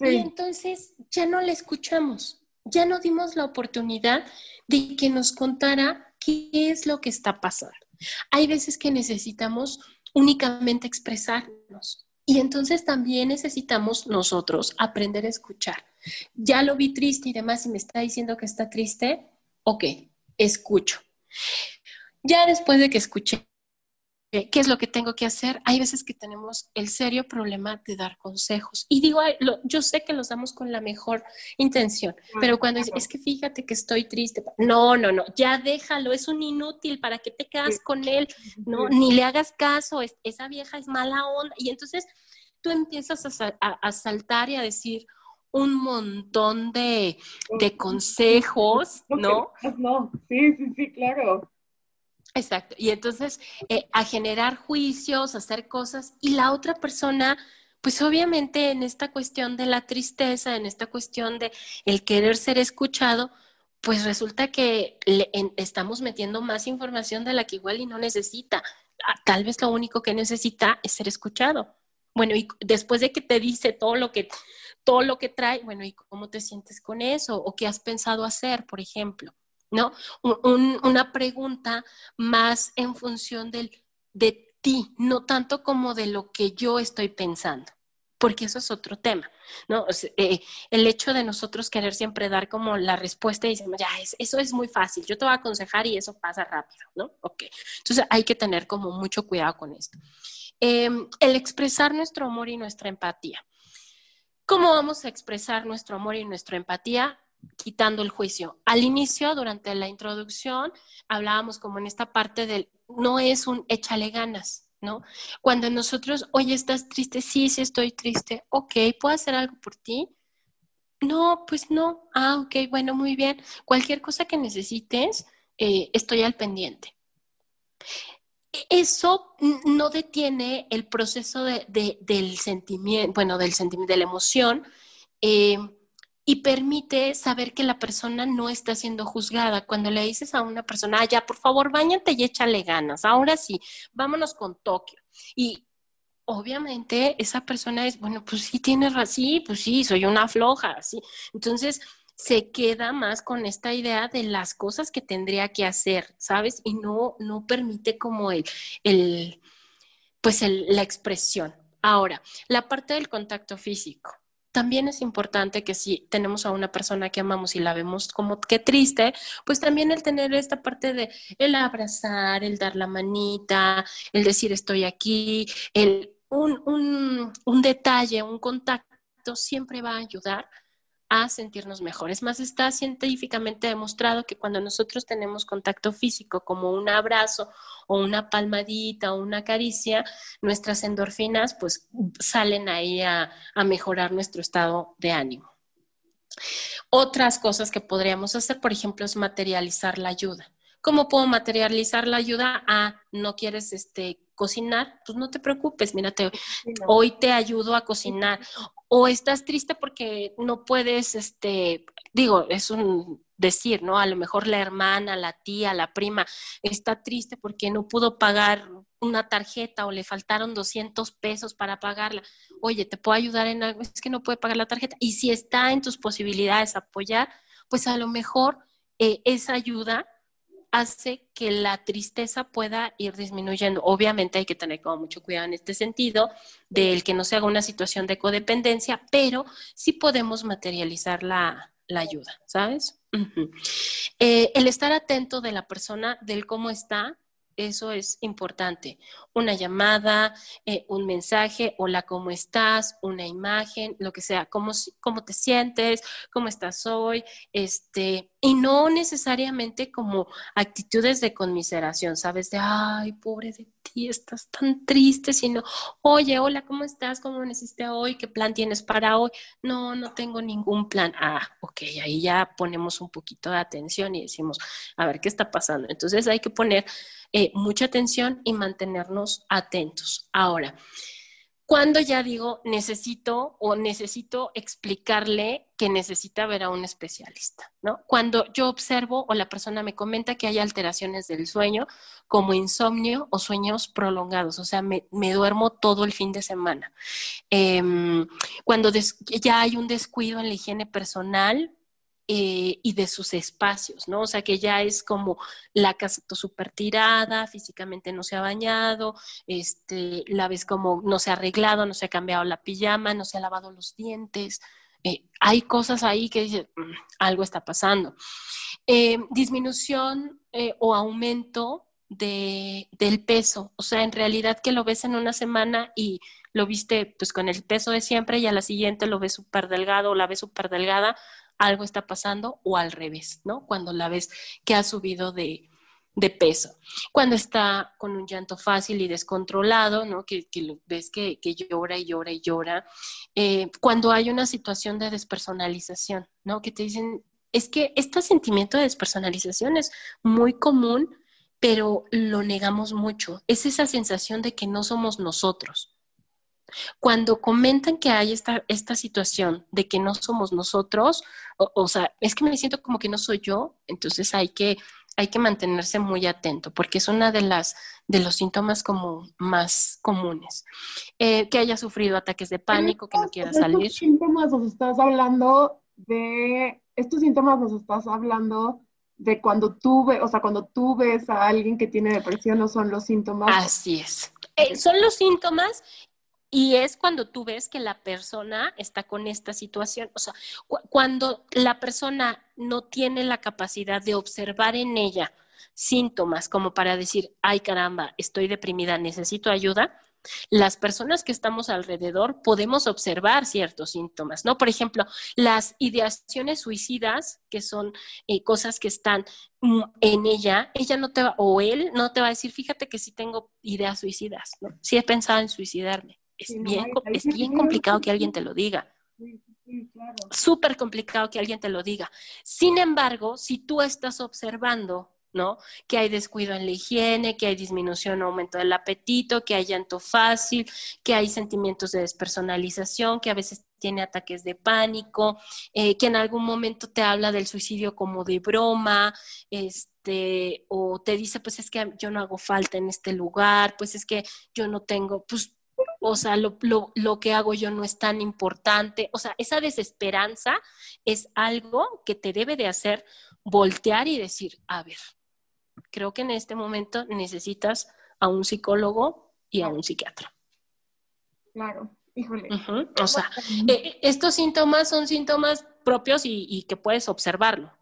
Y entonces ya no le escuchamos, ya no dimos la oportunidad de que nos contara qué es lo que está pasando. Hay veces que necesitamos únicamente expresarnos y entonces también necesitamos nosotros aprender a escuchar. Ya lo vi triste y demás y me está diciendo que está triste. Ok, escucho. Ya después de que escuché qué es lo que tengo que hacer. Hay veces que tenemos el serio problema de dar consejos. Y digo, yo sé que los damos con la mejor intención, pero cuando es, es, que fíjate que estoy triste, no, no, no, ya déjalo, es un inútil, ¿para qué te quedas con él? No, ni le hagas caso, esa vieja es mala onda. Y entonces tú empiezas a, saltar y a decir, un montón de, de consejos, ¿no? No, sí, sí, sí, claro. Exacto. Y entonces eh, a generar juicios, hacer cosas y la otra persona, pues obviamente en esta cuestión de la tristeza, en esta cuestión de el querer ser escuchado, pues resulta que le, estamos metiendo más información de la que igual y no necesita. Ah, tal vez lo único que necesita es ser escuchado. Bueno, y después de que te dice todo lo que todo lo que trae, bueno, ¿y cómo te sientes con eso? ¿O qué has pensado hacer, por ejemplo? ¿No? una pregunta más en función del, de ti, no tanto como de lo que yo estoy pensando, porque eso es otro tema, ¿no? Eh, el hecho de nosotros querer siempre dar como la respuesta y decimos, ya, eso es muy fácil, yo te voy a aconsejar y eso pasa rápido, ¿no? Ok, entonces hay que tener como mucho cuidado con esto. Em, el expresar nuestro amor y nuestra empatía. ¿Cómo vamos a expresar nuestro amor y nuestra empatía? Quitando el juicio. Al inicio, durante la introducción, hablábamos como en esta parte del, no es un échale ganas, ¿no? Cuando nosotros, oye, ¿estás triste? Sí, sí estoy triste. Ok, ¿puedo hacer algo por ti? No, pues no. Ah, ok, bueno, muy bien. Cualquier cosa que necesites, eh, estoy al pendiente. Eso no detiene el proceso del sentimiento, bueno, del sentimiento, de la emoción, eh, y permite saber que la persona no está siendo juzgada. Cuando le dices a una persona, ah, ya, por favor, bañate y échale ganas, ahora sí, vámonos con Tokio. Y obviamente esa persona es, bueno, pues sí, tiene razón, pues sí, soy una floja, sí. Entonces se queda más con esta idea de las cosas que tendría que hacer, ¿sabes? Y no, no permite como el, el pues la expresión. Ahora, la parte del contacto físico también es importante que si tenemos a una persona que amamos y la vemos como que triste, pues también el tener esta parte de el abrazar, el dar la manita, el decir estoy aquí, el un, un, un detalle, un contacto siempre va a ayudar a sentirnos mejores. más, está científicamente demostrado que cuando nosotros tenemos contacto físico, como un abrazo o una palmadita o una caricia, nuestras endorfinas pues salen ahí a, a mejorar nuestro estado de ánimo. Otras cosas que podríamos hacer, por ejemplo, es materializar la ayuda. ¿Cómo puedo materializar la ayuda? Ah, no quieres este, cocinar, pues no te preocupes, mírate, hoy te ayudo a cocinar. O estás triste porque no puedes, este, digo, es un decir, ¿no? A lo mejor la hermana, la tía, la prima está triste porque no pudo pagar una tarjeta o le faltaron 200 pesos para pagarla. Oye, ¿te puedo ayudar en algo? Es que no puede pagar la tarjeta. Y si está en tus posibilidades apoyar, pues a lo mejor eh, esa ayuda hace que la tristeza pueda ir disminuyendo. Obviamente hay que tener como mucho cuidado en este sentido del que no se haga una situación de codependencia, pero sí podemos materializar la, ayuda, ¿sabes? Eh, el estar atento de la persona, del cómo está, eso es importante. Una llamada, eh, un mensaje, hola, ¿cómo estás? Una imagen, lo que sea, ¿cómo, cómo te sientes? ¿Cómo estás hoy? Este, y no necesariamente como actitudes de conmiseración, ¿sabes? De, ay, pobre de ti, estás tan triste, sino, oye, hola, ¿cómo estás? ¿Cómo necesitas hoy? ¿Qué plan tienes para hoy? No, no tengo ningún plan. Ah, ok, ahí ya ponemos un poquito de atención y decimos, a ver, ¿qué está pasando? Entonces hay que poner eh, mucha atención y mantenernos atentos. Ahora, cuando ya digo necesito o necesito explicarle que necesita ver a un especialista, ¿no? Cuando yo observo o la persona me comenta que hay alteraciones del sueño, como insomnio o sueños prolongados, o sea, me, duermo todo el fin de semana. Em, cuando ya hay un descuido en la higiene personal, eh, y de sus espacios, ¿no? O sea, que ya es como la casa súper tirada, físicamente no se ha bañado, este, la ves como no se ha arreglado, no se ha cambiado la pijama, no se ha lavado los dientes. Eh, hay cosas ahí que dicen, mm, algo está pasando. Eh, disminución o aumento de, del peso, o sea, en realidad que lo ves en una semana y lo viste pues con el peso de siempre y a la siguiente lo ves súper delgado o la ves súper delgada, algo está pasando o al revés, ¿no? Cuando la ves que ha subido de, peso. Cuando está con un llanto fácil y descontrolado, ¿no? Que, ves que, llora y llora y llora. Eh, cuando hay una situación de despersonalización, ¿no? Que te dicen, es que este sentimiento de despersonalización es muy común, pero lo negamos mucho. Es esa sensación de que no somos nosotros. Cuando comentan que hay esta, esta situación de que no somos nosotros, o, sea, es que me siento como que no soy yo, entonces hay que, hay que mantenerse muy atento porque es una de las de los síntomas como más comunes. Eh, que haya sufrido ataques de pánico, que no quiera salir. Estos síntomas nos estás hablando de, estos síntomas nos estás hablando de cuando tú ves, o sea, cuando tú ves a alguien que tiene depresión, no son los síntomas. Así es. Eh, son los síntomas y es cuando tú ves que la persona está con esta situación, o sea, cuando la persona no tiene la capacidad de observar en ella síntomas como para decir, ay caramba, estoy deprimida, necesito ayuda, las personas que estamos alrededor podemos observar ciertos síntomas, ¿no? Por ejemplo, las ideaciones suicidas, que son eh, cosas que están mm, en ella, ella no te va, o él no te va a decir, fíjate que sí tengo ideas suicidas, ¿no? Sí he pensado en suicidarme. Es, bien, es bien complicado que alguien te lo diga. Súper complicado que alguien te lo diga. Sin embargo, si tú estás observando ¿no? Que hay descuido en la higiene, que hay disminución o aumento del apetito, que hay llanto fácil, que hay sentimientos de despersonalización, que a veces tiene ataques de pánico, eh, que en algún momento te habla del suicidio como de broma, este, o te dice, pues es que yo no hago falta en este lugar, pues es que yo no tengo, pues, o sea, lo, lo que hago yo no es tan importante. O sea, esa desesperanza es algo que te debe de hacer voltear y decir, a ver, creo que en este momento necesitas a un psicólogo y a un psiquiatra. Claro, híjole. O sea, eh, estos síntomas son síntomas propios y, que puedes observarlo.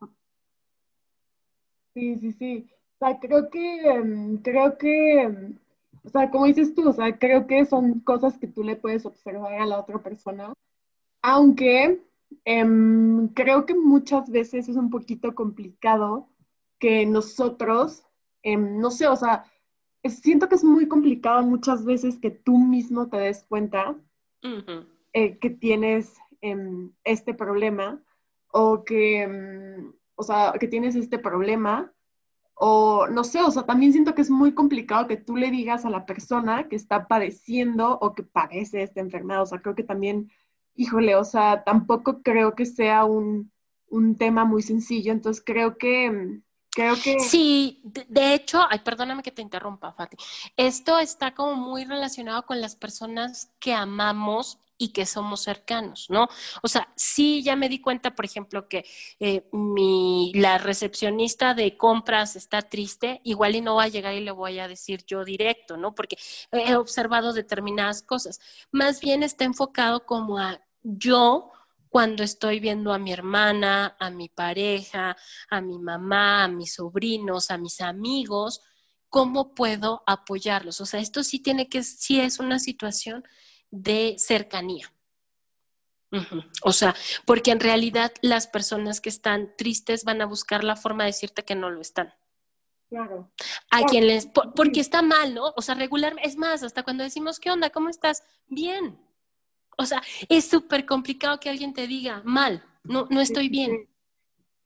Sí, sí, sí. O sea, creo que, em, creo que, em, o sea, como dices tú, o sea, creo que son cosas que tú le puedes observar a la otra persona, aunque em, creo que muchas veces es un poquito complicado que nosotros, em, no sé, o sea, siento que es muy complicado muchas veces que tú mismo te des cuenta eh, que tienes em, este problema o que, o sea, que tienes este problema o no sé, o sea, también siento que es muy complicado que tú le digas a la persona que está padeciendo o que padece esta enfermedad, o sea, creo que también, híjole, o sea, tampoco creo que sea un, un tema muy sencillo, entonces creo que Creo que... Sí, de, hecho, ay, perdóname que te interrumpa, Fati. Esto está como muy relacionado con las personas que amamos y que somos cercanos, ¿no? O sea, sí, ya me di cuenta, por ejemplo, que eh, mi, la recepcionista de compras está triste, igual y no va a llegar y le voy a decir yo directo, ¿no? Porque he observado determinadas cosas. Más bien está enfocado como a yo cuando estoy viendo a mi hermana, a mi pareja, a mi mamá, a mis sobrinos, a mis amigos, cómo puedo apoyarlos. O sea, esto sí tiene que, sí es una situación de cercanía. O sea, porque en realidad las personas que están tristes van a buscar la forma de decirte que no lo están. Claro. A quien les, porque está mal, ¿no? O sea, regular, es más, hasta cuando decimos, ¿qué onda? ¿Cómo estás? Bien. O sea, es súper complicado que alguien te diga mal, no, no estoy bien.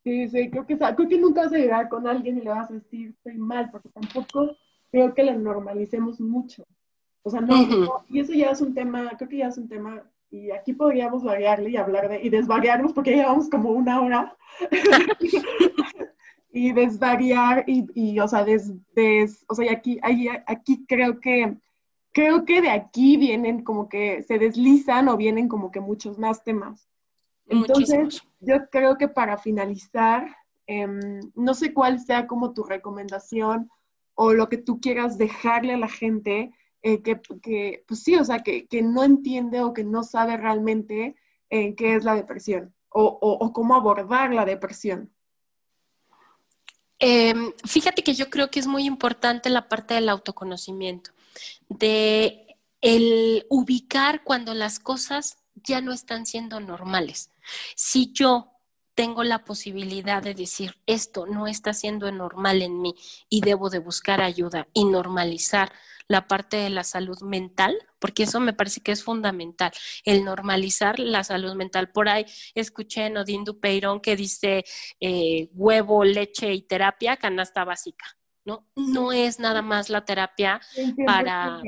Sí, sí, creo que, creo que nunca vas a llegar con alguien y le vas a decir estoy mal, porque tampoco creo que lo normalicemos mucho. O sea, no, y eso ya es un tema, creo que ya es un tema, y aquí podríamos variarle y hablar de, y desvariarnos, porque ya llevamos como una hora. y desvariar, y, y o sea, des, o sea, y aquí, aquí creo que creo que de aquí vienen como que se deslizan o vienen como que muchos más temas. Entonces, yo creo que para finalizar, em, no sé cuál sea como tu recomendación o lo que tú quieras dejarle a la gente eh, que, pues sí, o sea, que, que, no entiende o que no sabe realmente eh, qué es la depresión o, o, cómo abordar la depresión. Em, fíjate que yo creo que es muy importante la parte del autoconocimiento de el ubicar cuando las cosas ya no están siendo normales. Si yo tengo la posibilidad de decir esto no está siendo normal en mí y debo de buscar ayuda y normalizar la parte de la salud mental, porque eso me parece que es fundamental, el normalizar la salud mental. Por ahí escuché en Odín Dupeirón que dice eh, huevo, leche y terapia, canasta básica. ¿no? No es nada más la terapia para,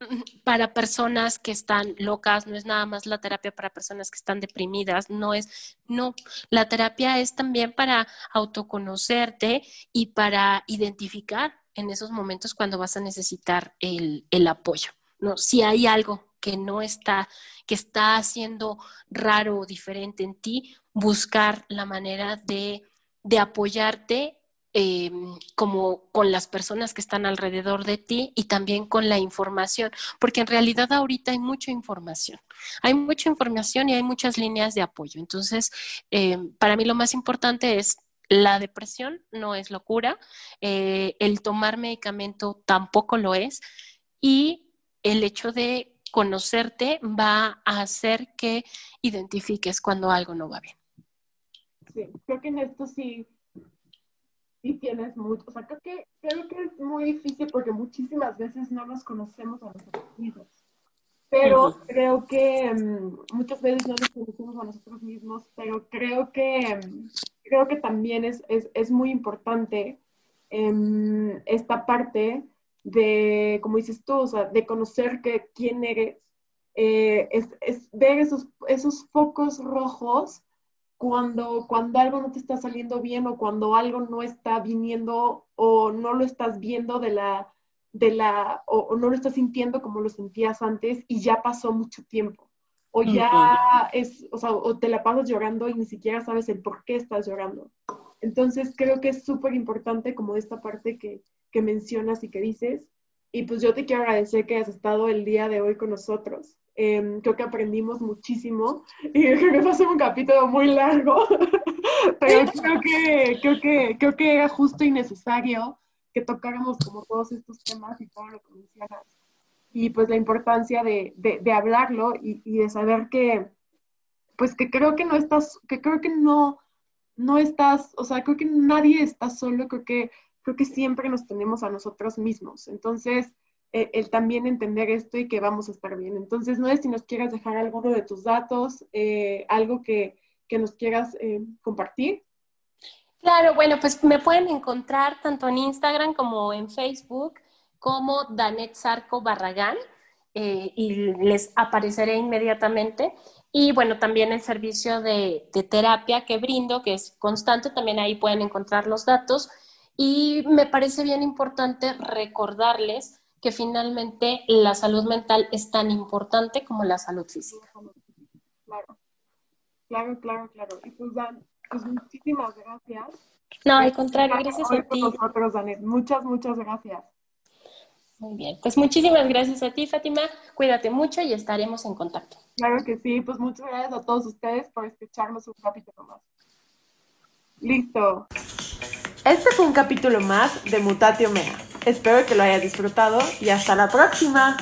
para personas que están locas, no es nada más la terapia para personas que están deprimidas, no es, no, la terapia es también para autoconocerte y para identificar en esos momentos cuando vas a necesitar el, el apoyo, ¿no? Si hay algo que no está, que está haciendo raro o diferente en ti, buscar la manera de, de apoyarte Em, como con las personas que están alrededor de ti y también con la información, porque en realidad ahorita hay mucha información, hay mucha información y hay muchas líneas de apoyo. Entonces, em, para mí lo más importante es la depresión no es locura, eh, el tomar medicamento tampoco lo es y el hecho de conocerte va a hacer que identifiques cuando algo no va bien. Sí, creo que en esto sí, sí tienes mucho, o sea, creo que, creo que es muy difícil porque muchísimas veces no nos conocemos a nosotros mismos. Pero creo que mm, muchas veces no nos conocemos a nosotros mismos, pero creo que, mm, creo que también es, es, es muy importante em, esta parte de, como dices tú, o sea, de conocer que, quién eres, eh, es, es, ver esos, esos focos rojos cuando, cuando algo no te está saliendo bien o cuando algo no está viniendo o no lo estás viendo de la, de la, o, no lo estás sintiendo como lo sentías antes y ya pasó mucho tiempo. O ya es, o sea, o te la pasas llorando y ni siquiera sabes el por qué estás llorando. Entonces creo que es súper importante como esta parte que, que mencionas y que dices. Y pues yo te quiero agradecer que has estado el día de hoy con nosotros. Em, creo que aprendimos muchísimo y creo que fue un capítulo muy largo, pero creo que, creo, que, creo que era justo y necesario que tocáramos como todos estos temas y todo lo que mencionas. Y pues la importancia de, de, hablarlo y, de saber que, pues que creo que no estás, que creo que no, no estás, o sea, creo que nadie está solo, creo que creo que siempre nos tenemos a nosotros mismos. Entonces, eh, el también entender esto y que vamos a estar bien. Entonces, no es si nos quieras dejar alguno de tus datos, eh, algo que, que, nos quieras eh, compartir. Claro, bueno, pues me pueden encontrar tanto en Instagram como en Facebook como Danet Sarco Barragán y les apareceré inmediatamente. Y bueno, también el servicio de, de terapia que brindo, que es constante, también ahí pueden encontrar los datos. Y me parece bien importante recordarles que finalmente la salud mental es tan importante como la salud física. Claro, claro, claro, claro. Y pues, Dan, pues muchísimas gracias. No, al contrario, gracias a ti. Nosotros, Muchas, muchas gracias. Muy bien, pues muchísimas gracias a ti, Fátima. Cuídate mucho y estaremos en contacto. Claro que sí, pues muchas gracias a todos ustedes por escucharnos un capítulo más. Listo. Este fue un capítulo más de Mutatio Mea. Espero que lo hayas disfrutado y hasta la próxima.